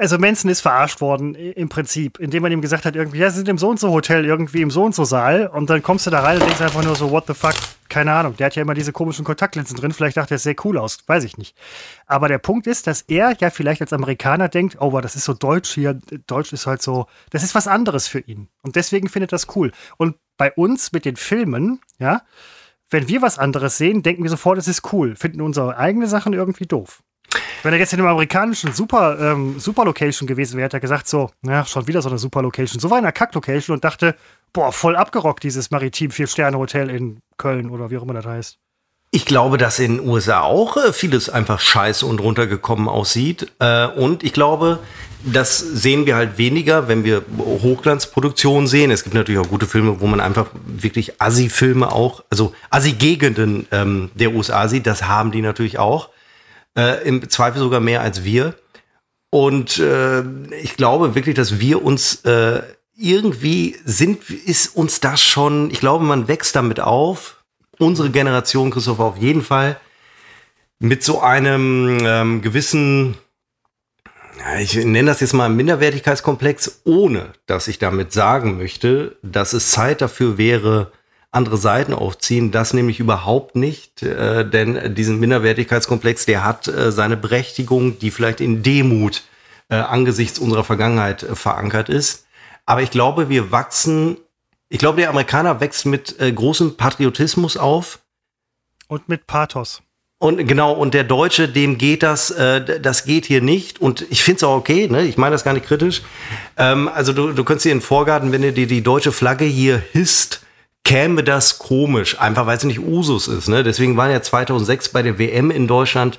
also Manson ist verarscht worden im Prinzip, indem man ihm gesagt hat, irgendwie, ja, sie sind im so und so Hotel, irgendwie im so und so Saal und dann kommst du da rein und denkst einfach nur so, what the fuck, keine Ahnung, der hat ja immer diese komischen Kontaktlinsen drin, vielleicht dachte er, es sehr cool aus, weiß ich nicht. Aber der Punkt ist, dass er ja vielleicht als Amerikaner denkt, oh, das ist so deutsch hier, Deutsch ist halt so, das ist was anderes für ihn. Und deswegen findet das cool. Und bei uns mit den Filmen, ja, wenn wir was anderes sehen, denken wir sofort, es ist cool, finden unsere eigenen Sachen irgendwie doof. Wenn er jetzt in einem amerikanischen Super, ähm, Super Location gewesen wäre, hätte er gesagt, so, ja, schon wieder so eine Super Location. So war in einer Kack-Location und dachte, boah, voll abgerockt, dieses Maritim Vier-Sterne-Hotel in Köln oder wie auch immer das heißt. Ich glaube, dass in den USA auch äh, vieles einfach scheiße und runtergekommen aussieht. Äh, und ich glaube, das sehen wir halt weniger, wenn wir Hochglanzproduktionen sehen. Es gibt natürlich auch gute Filme, wo man einfach wirklich Assi-Filme auch, also Assi-Gegenden ähm, der USA sieht. Das haben die natürlich auch. Äh, Im Zweifel sogar mehr als wir. Und äh, ich glaube wirklich, dass wir uns äh, irgendwie sind, ist uns das schon, ich glaube, man wächst damit auf. Unsere Generation, Christoph, auf jeden Fall mit so einem ähm, gewissen ich nenne das jetzt mal Minderwertigkeitskomplex, ohne dass ich damit sagen möchte, dass es Zeit dafür wäre, andere Seiten aufziehen. Das nämlich überhaupt nicht, äh, denn diesen Minderwertigkeitskomplex, der hat äh, seine Berechtigung, die vielleicht in Demut äh, angesichts unserer Vergangenheit äh, verankert ist. Aber ich glaube, wir wachsen, ich glaube, der Amerikaner wächst mit äh, großem Patriotismus auf. Und mit Pathos. Und genau, und der Deutsche, dem geht das, äh, das geht hier nicht. Und ich finde es auch okay, ne? ich meine das gar nicht kritisch. Ähm, also du, du könntest dir in den Vorgarten, wenn du dir die deutsche Flagge hier hisst, käme das komisch, einfach weil es nicht Usus ist. Ne? Deswegen waren ja 2006 bei der WM in Deutschland,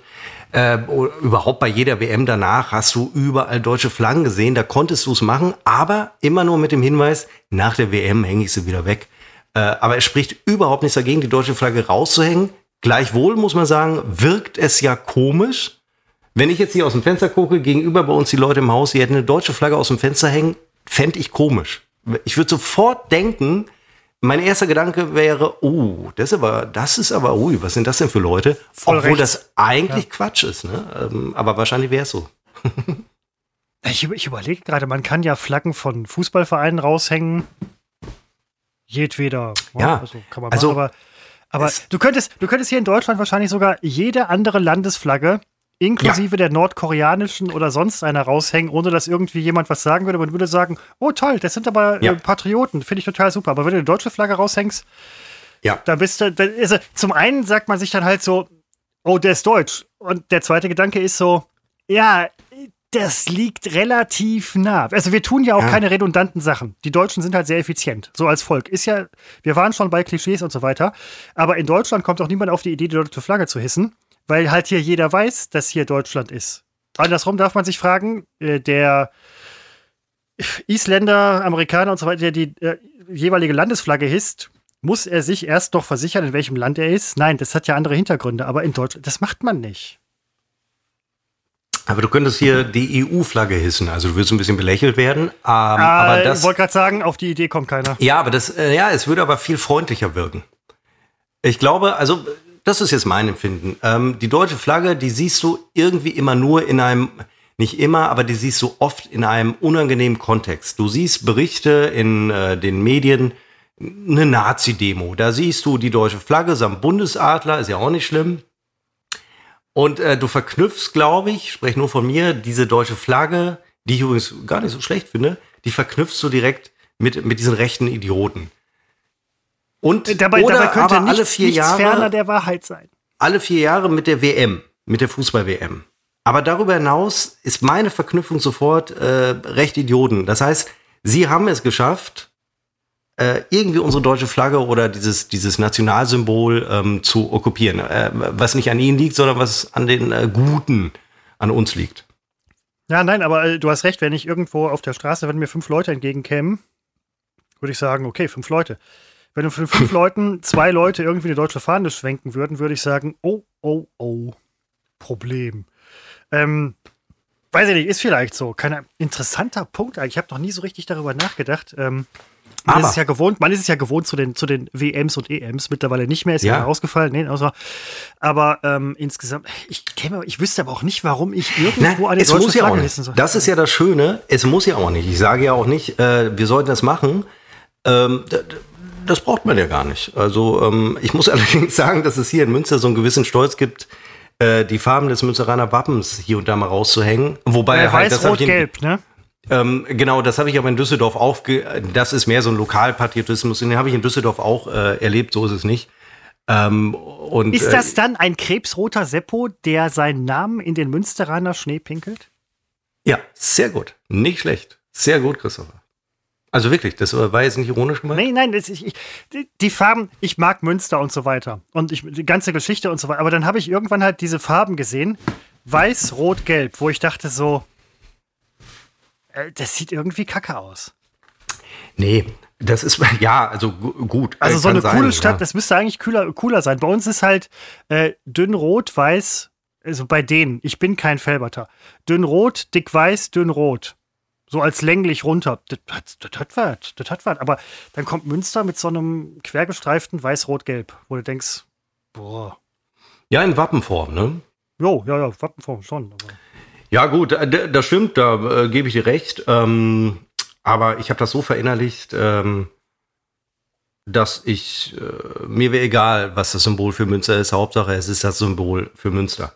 äh, überhaupt bei jeder WM danach, hast du überall deutsche Flaggen gesehen. Da konntest du es machen, aber immer nur mit dem Hinweis, nach der WM hänge ich sie wieder weg. Äh, aber es spricht überhaupt nichts dagegen, die deutsche Flagge rauszuhängen Gleichwohl muss man sagen, wirkt es ja komisch, wenn ich jetzt hier aus dem Fenster gucke, gegenüber bei uns die Leute im Haus, die hätten eine deutsche Flagge aus dem Fenster hängen, fände ich komisch. Ich würde sofort denken, mein erster Gedanke wäre, oh, das ist aber, das ist aber, ui, was sind das denn für Leute? Voll Obwohl recht. das eigentlich ja. Quatsch ist, ne? Ähm, aber wahrscheinlich wäre es so. ich, ich überlege gerade, man kann ja Flaggen von Fußballvereinen raushängen. Jedweder. Ja, also kann man machen, also, aber aber du könntest, du könntest hier in Deutschland wahrscheinlich sogar jede andere Landesflagge inklusive ja. der nordkoreanischen oder sonst einer raushängen, ohne dass irgendwie jemand was sagen würde. Man würde sagen, oh toll, das sind aber äh, ja. äh, Patrioten, finde ich total super. Aber wenn du eine deutsche Flagge raushängst, ja. dann bist du, also zum einen sagt man sich dann halt so, oh, der ist deutsch. Und der zweite Gedanke ist so, ja, das liegt relativ nah. Also wir tun ja auch ja. keine redundanten Sachen. Die Deutschen sind halt sehr effizient, so als Volk. Ist ja, wir waren schon bei Klischees und so weiter, aber in Deutschland kommt auch niemand auf die Idee, die deutsche Flagge zu hissen, weil halt hier jeder weiß, dass hier Deutschland ist. Andersrum darf man sich fragen, äh, der Isländer, Amerikaner und so weiter, der die äh, jeweilige Landesflagge hisst, muss er sich erst noch versichern, in welchem Land er ist? Nein, das hat ja andere Hintergründe, aber in Deutschland, das macht man nicht. Aber du könntest hier die EU-Flagge hissen, also du würdest ein bisschen belächelt werden. Ähm, ah, aber das, ich wollte gerade sagen, auf die Idee kommt keiner. Ja, aber das, äh, ja, es würde aber viel freundlicher wirken. Ich glaube, also das ist jetzt mein Empfinden. Ähm, die deutsche Flagge, die siehst du irgendwie immer nur in einem, nicht immer, aber die siehst du oft in einem unangenehmen Kontext. Du siehst Berichte in äh, den Medien, eine Nazi-Demo. Da siehst du die deutsche Flagge samt Bundesadler, ist ja auch nicht schlimm. Und äh, du verknüpfst, glaube ich, spreche nur von mir, diese deutsche Flagge, die ich übrigens gar nicht so schlecht finde, die verknüpfst du direkt mit, mit diesen rechten Idioten. Und äh, dabei, oder dabei könnte aber nichts, alle vier Jahre ferner der Wahrheit sein. Alle vier Jahre mit der WM, mit der Fußball-WM. Aber darüber hinaus ist meine Verknüpfung sofort äh, recht Idioten. Das heißt, sie haben es geschafft, äh, irgendwie unsere deutsche Flagge oder dieses, dieses Nationalsymbol ähm, zu okkupieren. Äh, was nicht an ihnen liegt, sondern was an den äh, Guten an uns liegt. Ja, nein, aber äh, du hast recht, wenn ich irgendwo auf der Straße, wenn mir fünf Leute entgegenkämen, würde ich sagen, okay, fünf Leute. Wenn von fünf *laughs* Leuten zwei Leute irgendwie eine deutsche Fahne schwenken würden, würde ich sagen, oh, oh, oh, Problem. Ähm, weiß ich nicht, ist vielleicht so. Kein interessanter Punkt eigentlich. Ich habe noch nie so richtig darüber nachgedacht. Ähm, man aber, ist es ja gewohnt, man ist es ja gewohnt zu den, zu den WMs und EMs, mittlerweile nicht mehr, ist ja, ja rausgefallen, nee, außer, aber ähm, insgesamt, ich käme, ich wüsste aber auch nicht, warum ich irgendwo Nein, eine es muss ja Flagge soll. Das ist ja das Schöne, es muss ja auch nicht. Ich sage ja auch nicht, äh, wir sollten das machen. Ähm, das braucht man ja gar nicht. Also ähm, ich muss *laughs* allerdings sagen, dass es hier in Münster so einen gewissen Stolz gibt, äh, die Farben des Münsteraner Wappens hier und da mal rauszuhängen. Wobei äh, halt, Weiß, Rot, Gelb, ne? Ähm, genau, das habe ich aber in Düsseldorf auch, das ist mehr so ein Lokalpatriotismus, den habe ich in Düsseldorf auch äh, erlebt, so ist es nicht. Ähm, und, ist das dann ein krebsroter Seppo, der seinen Namen in den Münsteraner Schnee pinkelt? Ja, sehr gut. Nicht schlecht. Sehr gut, Christopher. Also wirklich, das war jetzt nicht ironisch gemeint? Nein, nein, das, ich, die Farben, ich mag Münster und so weiter. Und ich, die ganze Geschichte und so weiter. Aber dann habe ich irgendwann halt diese Farben gesehen. Weiß, Rot, Gelb, wo ich dachte so, äh, das sieht irgendwie kacke aus. Nee, das ist, *laughs* ja, also gut. Also so eine sein, coole Stadt, ja. das müsste eigentlich cooler, cooler sein. Bei uns ist halt äh, dünn rot, weiß, also bei denen, ich bin kein Felberter. Dünn rot, dick weiß, dünn rot. So als länglich runter. Das, das, das hat was, das hat was. Aber dann kommt Münster mit so einem quergestreiften weiß-rot-gelb, wo du denkst, boah. Ja, in Wappenform, ne? Jo, ja, ja, Wappenform schon. Ja, gut, äh, das stimmt, da äh, gebe ich dir recht. Ähm, aber ich habe das so verinnerlicht, ähm, dass ich, äh, mir wäre egal, was das Symbol für Münster ist. Hauptsache, es ist das Symbol für Münster.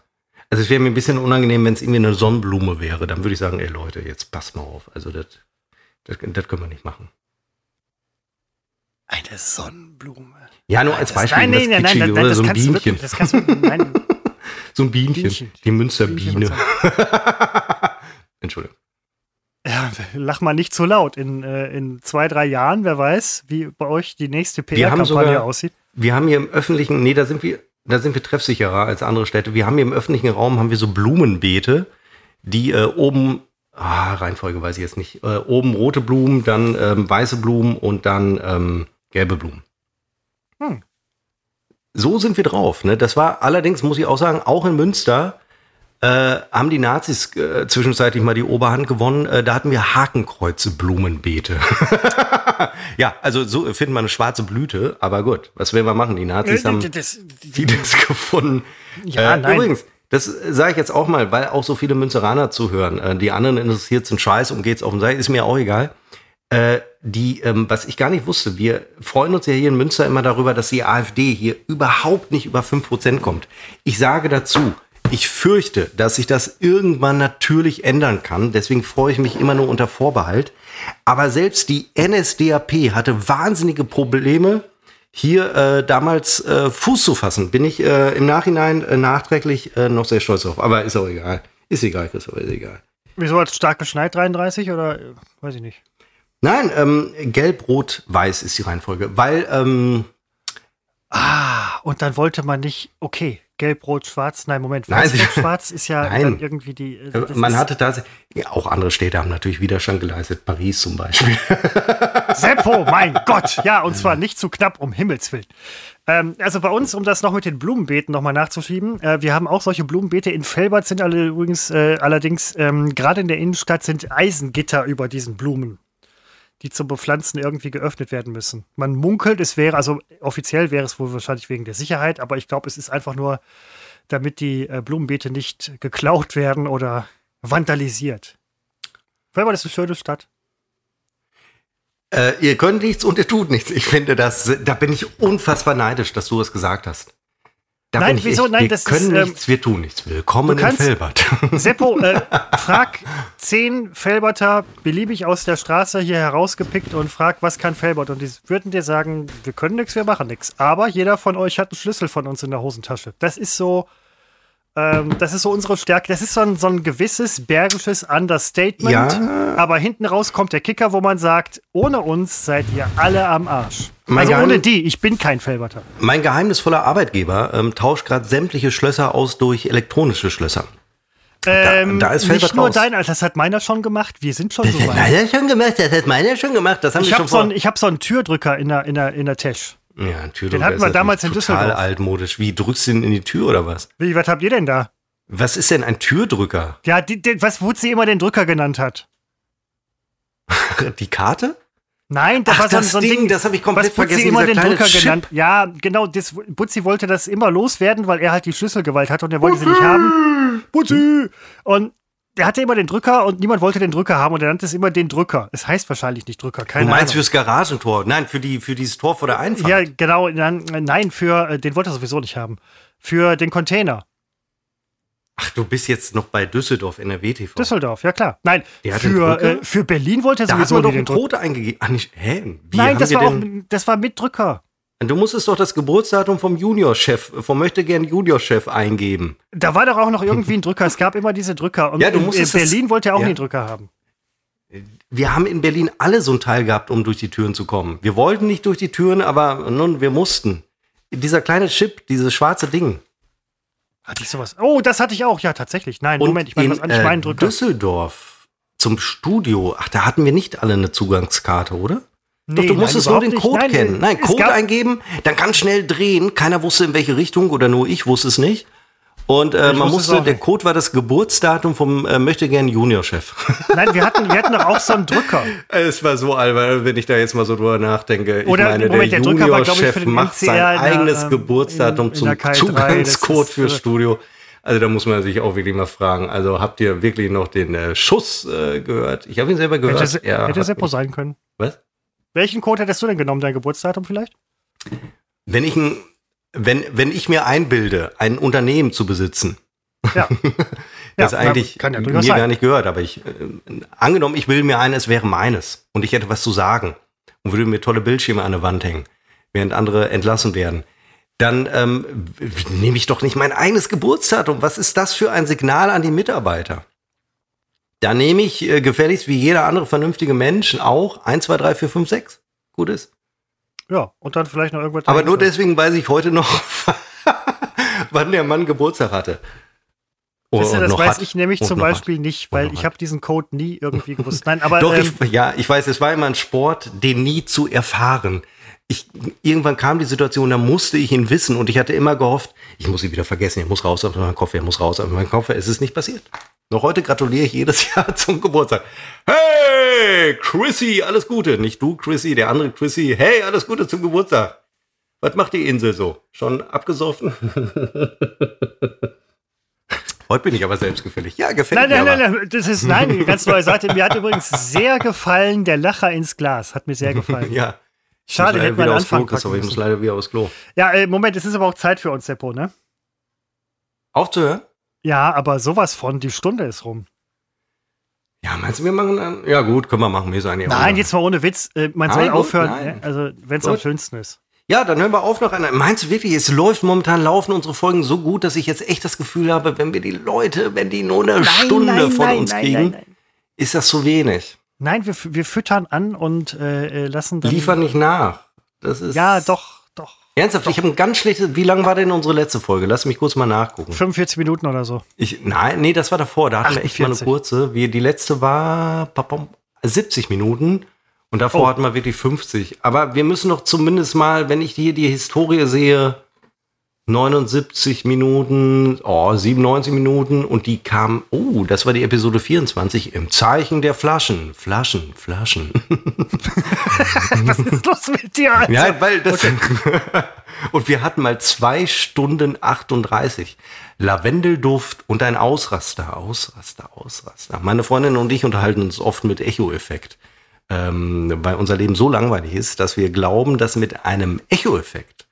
Also es wäre mir ein bisschen unangenehm, wenn es irgendwie eine Sonnenblume wäre. Dann würde ich sagen, ey Leute, jetzt passt mal auf. Also das, das, das können wir nicht machen. Eine Sonnenblume. Ja, nur als Beispiel. Nein, nein, nein, nein, nein, nein, das so ein kannst Bienchen. Das kannst du, nein. *laughs* so ein Bienchen. Bienchen. Die Münsterbiene. *laughs* Entschuldigung. Ja, lach mal nicht so laut. In, äh, in zwei, drei Jahren, wer weiß, wie bei euch die nächste PR-Kampagne aussieht. Wir haben hier im öffentlichen, nee, da sind wir, da sind wir treffsicherer als andere Städte. Wir haben hier im öffentlichen Raum haben wir so Blumenbeete, die äh, oben, ah, Reihenfolge weiß ich jetzt nicht, äh, oben rote Blumen, dann ähm, weiße Blumen und dann ähm, gelbe Blumen. Hm. So sind wir drauf. Ne? Das war allerdings, muss ich auch sagen, auch in Münster äh, haben die Nazis äh, zwischenzeitlich mal die Oberhand gewonnen. Äh, da hatten wir Hakenkreuze Blumenbeete. *laughs* ja, also so findet man eine schwarze Blüte, aber gut, was will man machen? Die Nazis haben das, vieles gefunden. Ja, äh, nein. Übrigens, das sage ich jetzt auch mal, weil auch so viele Münzeraner zuhören. Äh, die anderen interessiert sind Scheiß und geht's auf den Seite, ist mir auch egal. Äh, die, ähm, was ich gar nicht wusste, wir freuen uns ja hier in Münster immer darüber, dass die AfD hier überhaupt nicht über 5% kommt. Ich sage dazu, ich fürchte, dass sich das irgendwann natürlich ändern kann. Deswegen freue ich mich immer nur unter Vorbehalt. Aber selbst die NSDAP hatte wahnsinnige Probleme, hier äh, damals äh, Fuß zu fassen. Bin ich äh, im Nachhinein äh, nachträglich äh, noch sehr stolz drauf. Aber ist auch egal. Ist egal, Christopher, ist egal. Wieso hat es stark geschneit 33 oder äh, weiß ich nicht? Nein, ähm, gelb, rot, weiß ist die Reihenfolge. Weil, ähm, Ah, und dann wollte man nicht, okay, Gelb, Rot, Schwarz. Nein, Moment, Weiß, Rot, *laughs* Schwarz ist ja dann irgendwie die. Äh, Man hatte tatsächlich, ja, auch andere Städte haben natürlich Widerstand geleistet, Paris zum Beispiel. *laughs* Seppo, mein *laughs* Gott! Ja, und zwar nicht zu knapp, um Himmels Willen. Ähm, also bei uns, um das noch mit den Blumenbeeten nochmal nachzuschieben, äh, wir haben auch solche Blumenbeete. In Felbert sind alle übrigens, äh, allerdings, ähm, gerade in der Innenstadt sind Eisengitter über diesen Blumen die zum Bepflanzen irgendwie geöffnet werden müssen. Man munkelt, es wäre, also offiziell wäre es wohl wahrscheinlich wegen der Sicherheit, aber ich glaube, es ist einfach nur, damit die äh, Blumenbeete nicht geklaut werden oder vandalisiert. Felbert ist eine schöne Stadt. Äh, ihr könnt nichts und ihr tut nichts. Ich finde das, da bin ich unfassbar neidisch, dass du es gesagt hast. Da nein, wieso? Echt, nein, wir das können ist, nichts, wir tun nichts. Willkommen kannst, in Felbert. *laughs* Seppo, äh, frag *laughs* zehn Felberter beliebig aus der Straße hier herausgepickt und frag, was kann Felbert? Und die würden dir sagen, wir können nichts, wir machen nichts. Aber jeder von euch hat einen Schlüssel von uns in der Hosentasche. Das ist so, ähm, das ist so unsere Stärke. Das ist so ein, so ein gewisses bergisches Understatement. Ja. Aber hinten raus kommt der Kicker, wo man sagt, ohne uns seid ihr alle am Arsch. Mein also ohne die, ich bin kein Felberter. Mein geheimnisvoller Arbeitgeber ähm, tauscht gerade sämtliche Schlösser aus durch elektronische Schlösser. Ähm, da, da ist nicht nur raus. dein, das hat meiner schon gemacht. Wir sind schon das so weit. Das hat meiner schon gemacht, das hat meiner schon gemacht. Das haben ich habe so, hab so einen Türdrücker in der, in der, in der Tasche. Ja, ein Türdrücker Den hatten wir damals in Düsseldorf. Total altmodisch. Wie drückst du den in die Tür oder was? Wie, was habt ihr denn da? Was ist denn ein Türdrücker? Ja, die, die, was Wutzi immer den Drücker genannt hat. *laughs* die Karte? Nein, das Ach, war so, das so ein Ding, Ding, das habe ich komplett was Butzi vergessen. immer den Drücker Chip. genannt. Ja, genau, das, Butzi wollte das immer loswerden, weil er halt die Schlüsselgewalt hat und er wollte sie nicht haben. Butzi! Und der hatte immer den Drücker und niemand wollte den Drücker haben und er nannte es immer den Drücker. Es heißt wahrscheinlich nicht Drücker, keine Du meinst Ahnung. fürs Garagentor? Nein, für, die, für dieses Tor vor der Einfahrt. Ja, genau. Nein, für äh, den wollte er sowieso nicht haben. Für den Container. Ach, du bist jetzt noch bei Düsseldorf NRW TV. Düsseldorf, ja klar. Nein, hat für, äh, für Berlin wollte er da hat sowieso man doch den. Code eingegeben. Ach, nicht, hä? Wie Nein, das war, auch, das war mit Drücker. Du musstest doch das Geburtsdatum vom Juniorchef, vom Möchtegern Juniorchef eingeben. Da war doch auch noch irgendwie ein Drücker. Es gab immer diese Drücker. Und Ja, du in, in musstest das- Berlin wollte er auch ja. einen Drücker haben. Wir haben in Berlin alle so ein Teil gehabt, um durch die Türen zu kommen. Wir wollten nicht durch die Türen, aber nun, wir mussten. Dieser kleine Chip, dieses schwarze Ding. Hatte ich sowas? Oh, das hatte ich auch. Ja, tatsächlich. Nein, Und Moment, ich meine in was anderes. Ich äh, meine Drücker. Düsseldorf zum Studio, ach, da hatten wir nicht alle eine Zugangskarte, oder? Nee, Doch, du nein, musstest nur überhaupt den nicht. Code Nein, kennen. Nein, es Code eingeben, dann ganz schnell drehen. Keiner wusste in welche Richtung oder nur ich wusste es nicht. Und äh, man musste, der nicht. Code war das Geburtsdatum vom äh, möchte gern Juniorchef. *laughs* Nein, wir hatten, wir hatten doch auch so einen Drücker. es war so albern, wenn ich da jetzt mal so drüber nachdenke. Ich Oder, meine, Moment, der, der Juniorchef macht sein in der, eigenes ähm, Geburtsdatum in- in zum der K3, das Zugangscode fürs äh, Studio. Also da muss man sich auch wirklich mal fragen. Also habt ihr wirklich noch den äh, Schuss äh, gehört? Ich habe ihn selber gehört. Hätte, hätte Seppo sein können. Was? Welchen Code hättest du denn genommen, dein Geburtsdatum vielleicht? Wenn ich, ein, wenn, wenn ich mir einbilde, ein Unternehmen zu besitzen, Ja. *laughs* das Ja, eigentlich kann ja mir sein. gar nicht gehört, aber ich, äh, angenommen, ich will mir ein, es wäre meines und ich hätte was zu sagen und würde mir tolle Bildschirme an der Wand hängen, während andere entlassen werden, dann ähm, nehme ich doch nicht mein eigenes Geburtsdatum. Was ist das für ein Signal an die Mitarbeiter? Da nehme ich äh, gefälligst wie jeder andere vernünftige Mensch auch 1, 2, 3, 4, 5, 6. Gut ist. Ja, und dann vielleicht noch irgendwas. Aber nur deswegen weiß ich heute noch, *laughs* wann der Mann Geburtstag hatte. Oh, Wisst ihr, das weiß hat. ich nämlich Und zum noch hat. Beispiel nicht, weil ich habe diesen Code nie irgendwie gewusst. Nein, *laughs* aber Doch, ähm, ich, ja, ich weiß, es war immer ein Sport, den nie zu erfahren. Ich, irgendwann kam die Situation, da musste ich ihn wissen und ich hatte immer gehofft, ich muss ihn wieder vergessen, er muss raus aus meinem Kopf, er muss raus aus meinem Kopf. Es ist nicht passiert. Noch heute gratuliere ich jedes *laughs* Jahr zum Geburtstag. Hey, Chrissy, alles Gute. Nicht du, Chrissy, der andere Chrissy. Hey, alles Gute zum Geburtstag. Was macht die Insel so? Schon abgesoffen? *laughs* heute bin ich aber selbstgefällig. Ja, gefällt nein, mir nein, aber. nein, nein, das ist nein, eine *laughs* ganz neue Seite. Mir hat übrigens sehr gefallen der Lacher ins Glas. Hat mir sehr gefallen. Ja. Schade, hätte man aufs Klo, Ich muss leider wieder aufs Klo. Ja, äh, Moment, es ist aber auch Zeit für uns, Seppo, ne? Aufzuhören? Ja, aber sowas von, die Stunde ist rum. Ja, meinst du, wir machen dann? Ja, gut, können wir machen. Ist eigentlich auch Nein, egal. jetzt mal ohne Witz. Äh, man Nein, soll gut, aufhören, nein. ne? also wenn es am schönsten ist. Ja, dann hören wir auf noch eine. Meinst du wirklich, es läuft momentan, laufen unsere Folgen so gut, dass ich jetzt echt das Gefühl habe, wenn wir die Leute, wenn die nur eine Stunde von uns kriegen, Nein, nein. ist das zu wenig. Nein, wir, wir füttern an und äh, äh, lassen dann. Liefer nicht nach. Das ist. Ja, doch, doch. Ernsthaft, ich habe ein ganz schlechtes. Wie lang war denn unsere letzte Folge? Lass mich kurz mal nachgucken. 45 Minuten oder so. Ich, nein, nee, das war davor. Da hatten wir echt mal eine 48. kurze. Wie, die letzte war papam, 70 Minuten und davor Oh. hatten wir wirklich 50. Aber wir müssen doch zumindest mal, wenn ich hier die Historie sehe, 79 Minuten, oh, 97 Minuten und die kam, oh, das war die Episode 24 im Zeichen der Flaschen. Flaschen, Flaschen. *laughs* Was ist los mit dir, Alter? Ja, weil das. *laughs* und wir hatten mal zwei Stunden 38. Lavendelduft und ein Ausraster, Ausraster, Ausraster. Meine Freundin und ich unterhalten uns oft mit Echo-Effekt. Ähm, weil unser Leben so langweilig ist, dass wir glauben, das mit einem Echo-Effekt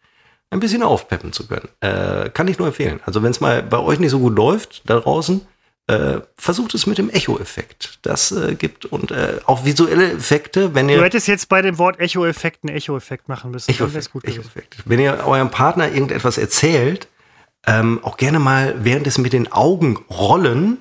ein bisschen aufpeppen zu können. Äh, kann ich nur empfehlen. Also wenn es mal bei euch nicht so gut läuft da draußen, äh, versucht es mit dem Echo-Effekt. Das äh, gibt und äh, auch visuelle Effekte, wenn ihr Du hättest jetzt bei dem Wort Echo-Effekt einen Echo-Effekt machen müssen. Echo-Effekt. Echo-Effekt. Wenn ihr eurem Partner irgendetwas erzählt, ähm, auch gerne mal während es mit den Augen rollen,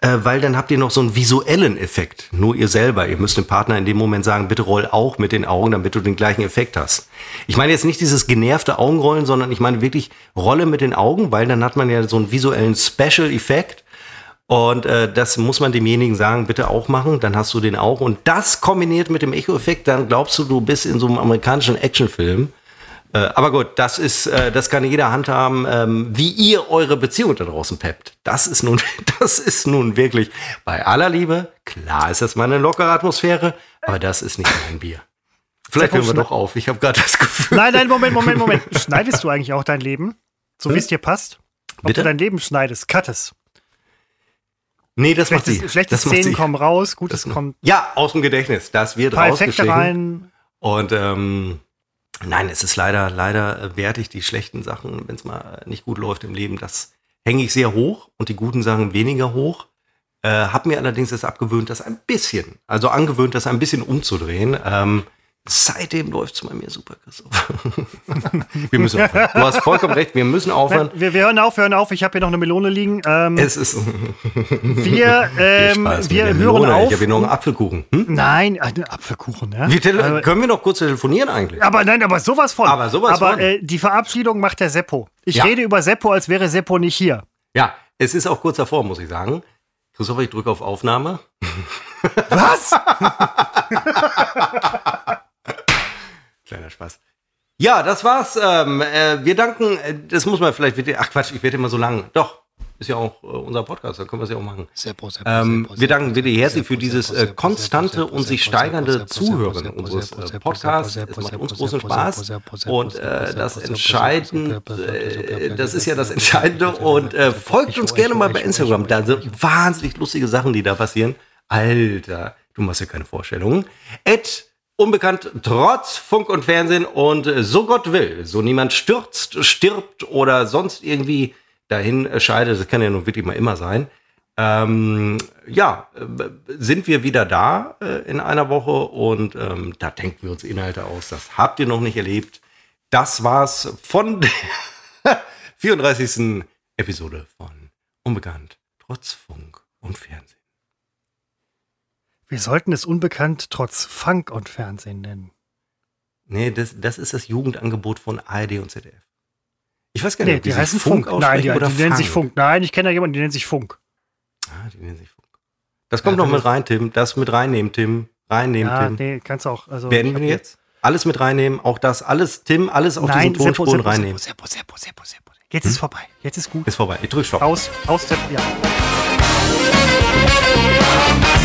äh, weil dann habt ihr noch so einen visuellen Effekt. Nur ihr selber. Ihr müsst dem Partner in dem Moment sagen, bitte roll auch mit den Augen, damit du den gleichen Effekt hast. Ich meine jetzt nicht dieses genervte Augenrollen, sondern ich meine wirklich Rolle mit den Augen, weil dann hat man ja so einen visuellen Special-Effekt. Und äh, das muss man demjenigen sagen, bitte auch machen, dann hast du den auch. Und das kombiniert mit dem Echo-Effekt, dann glaubst du, du bist in so einem amerikanischen Actionfilm. Äh, aber gut, das ist, äh, das kann jeder handhaben, ähm, wie ihr eure Beziehung da draußen peppt. Das ist nun, *laughs* das ist nun wirklich bei aller Liebe. Klar ist das mal eine lockere Atmosphäre, aber das ist nicht mein Bier. Vielleicht hören wir doch auf. Ich habe gerade das Gefühl. Nein, nein, Moment, Moment, Moment. Schneidest du eigentlich auch dein Leben? So wie es dir passt? Ob Bitte? du dein Leben schneidest, cuttest. Nee, das macht Schlechtes, sie. schlechtes das macht Szenen kommen raus, Gutes kommt. Ja, aus dem Gedächtnis. Das wird rausgeschnitten. rein. Und ähm, nein, es ist leider, leider äh, werte ich die schlechten Sachen, wenn es mal nicht gut läuft im Leben, das hänge ich sehr hoch und die guten Sachen weniger hoch. Äh, hab mir allerdings das abgewöhnt, das ein bisschen, also angewöhnt, das ein bisschen umzudrehen. Ähm, seitdem läuft's bei mir super, Christoph. *laughs* wir müssen aufhören. Du hast vollkommen recht, wir müssen aufhören. Wir, wir hören auf, wir hören auf. Ich habe hier noch eine Melone liegen. Ähm, Es ist wir *laughs* ähm, wir hören Melone. auf. Ich habe hier noch einen Apfelkuchen. Hm? Nein, äh, Apfelkuchen, ja. Wir tele- aber, können wir noch kurz telefonieren eigentlich? aber nein, aber sowas von. Aber sowas aber, von. Äh, die Verabschiedung macht der Seppo. Ich Ja. rede über Seppo, als wäre Seppo nicht hier. Ja, es ist auch kurz davor, muss ich sagen. Christoph, ich drücke auf Aufnahme. Was? *laughs* Kleiner Spaß. Ja, das war's. Ähm, äh, wir danken, äh, das muss man vielleicht, ach Quatsch, ich werde immer so lang. Doch, ist ja auch äh, unser Podcast, da können wir es ja auch machen. Seppo, Seppo, Ähm, wir danken wirklich herzlich für dieses äh, konstante und sich steigernde Zuhören unseres äh, Podcasts. Es macht uns großen Spaß. Und äh, das Entscheidende, äh, das ist ja das Entscheidende. Und äh, folgt uns gerne mal bei Instagram. Da sind wahnsinnig lustige Sachen, die da passieren. Alter, du machst ja keine Vorstellungen. Unbekannt trotz Funk und Fernsehen und so Gott will, so niemand stürzt, stirbt oder sonst irgendwie dahin scheidet, das kann ja nun wirklich mal immer sein. Ähm, ja, äh, sind wir wieder da äh, in einer Woche und ähm, da denken wir uns Inhalte aus. Das habt ihr noch nicht erlebt. Das war's von der *laughs* 34. Episode von Unbekannt trotz Funk und Fernsehen. Wir sollten es unbekannt trotz Funk und Fernsehen nennen. Nee, das, das ist das Jugendangebot von ARD und ZDF. Ich weiß gar Nee, nicht, ob die sich heißen Funk. Nein, aussprechen die, oder die nennen sich Funk. Funk. Nein, ich kenne da jemanden, die nennt sich Funk. Ah, die nennen sich Funk. Das kommt Ja, noch mit rein, Tim. Das mit reinnehmen, Tim. Reinnehmen, Ja, Tim. nee, kannst du auch. Also, hab wir jetzt? Alles mit reinnehmen, auch das, alles, Tim, alles auf Nein, diesen Tonspuren Seppo, reinnehmen. Seppo, Seppo, Seppo, Seppo. Jetzt ist vorbei. Jetzt ist gut. Ist vorbei. Ich drück Stopp. Aus, aus, Seppo, ja. Música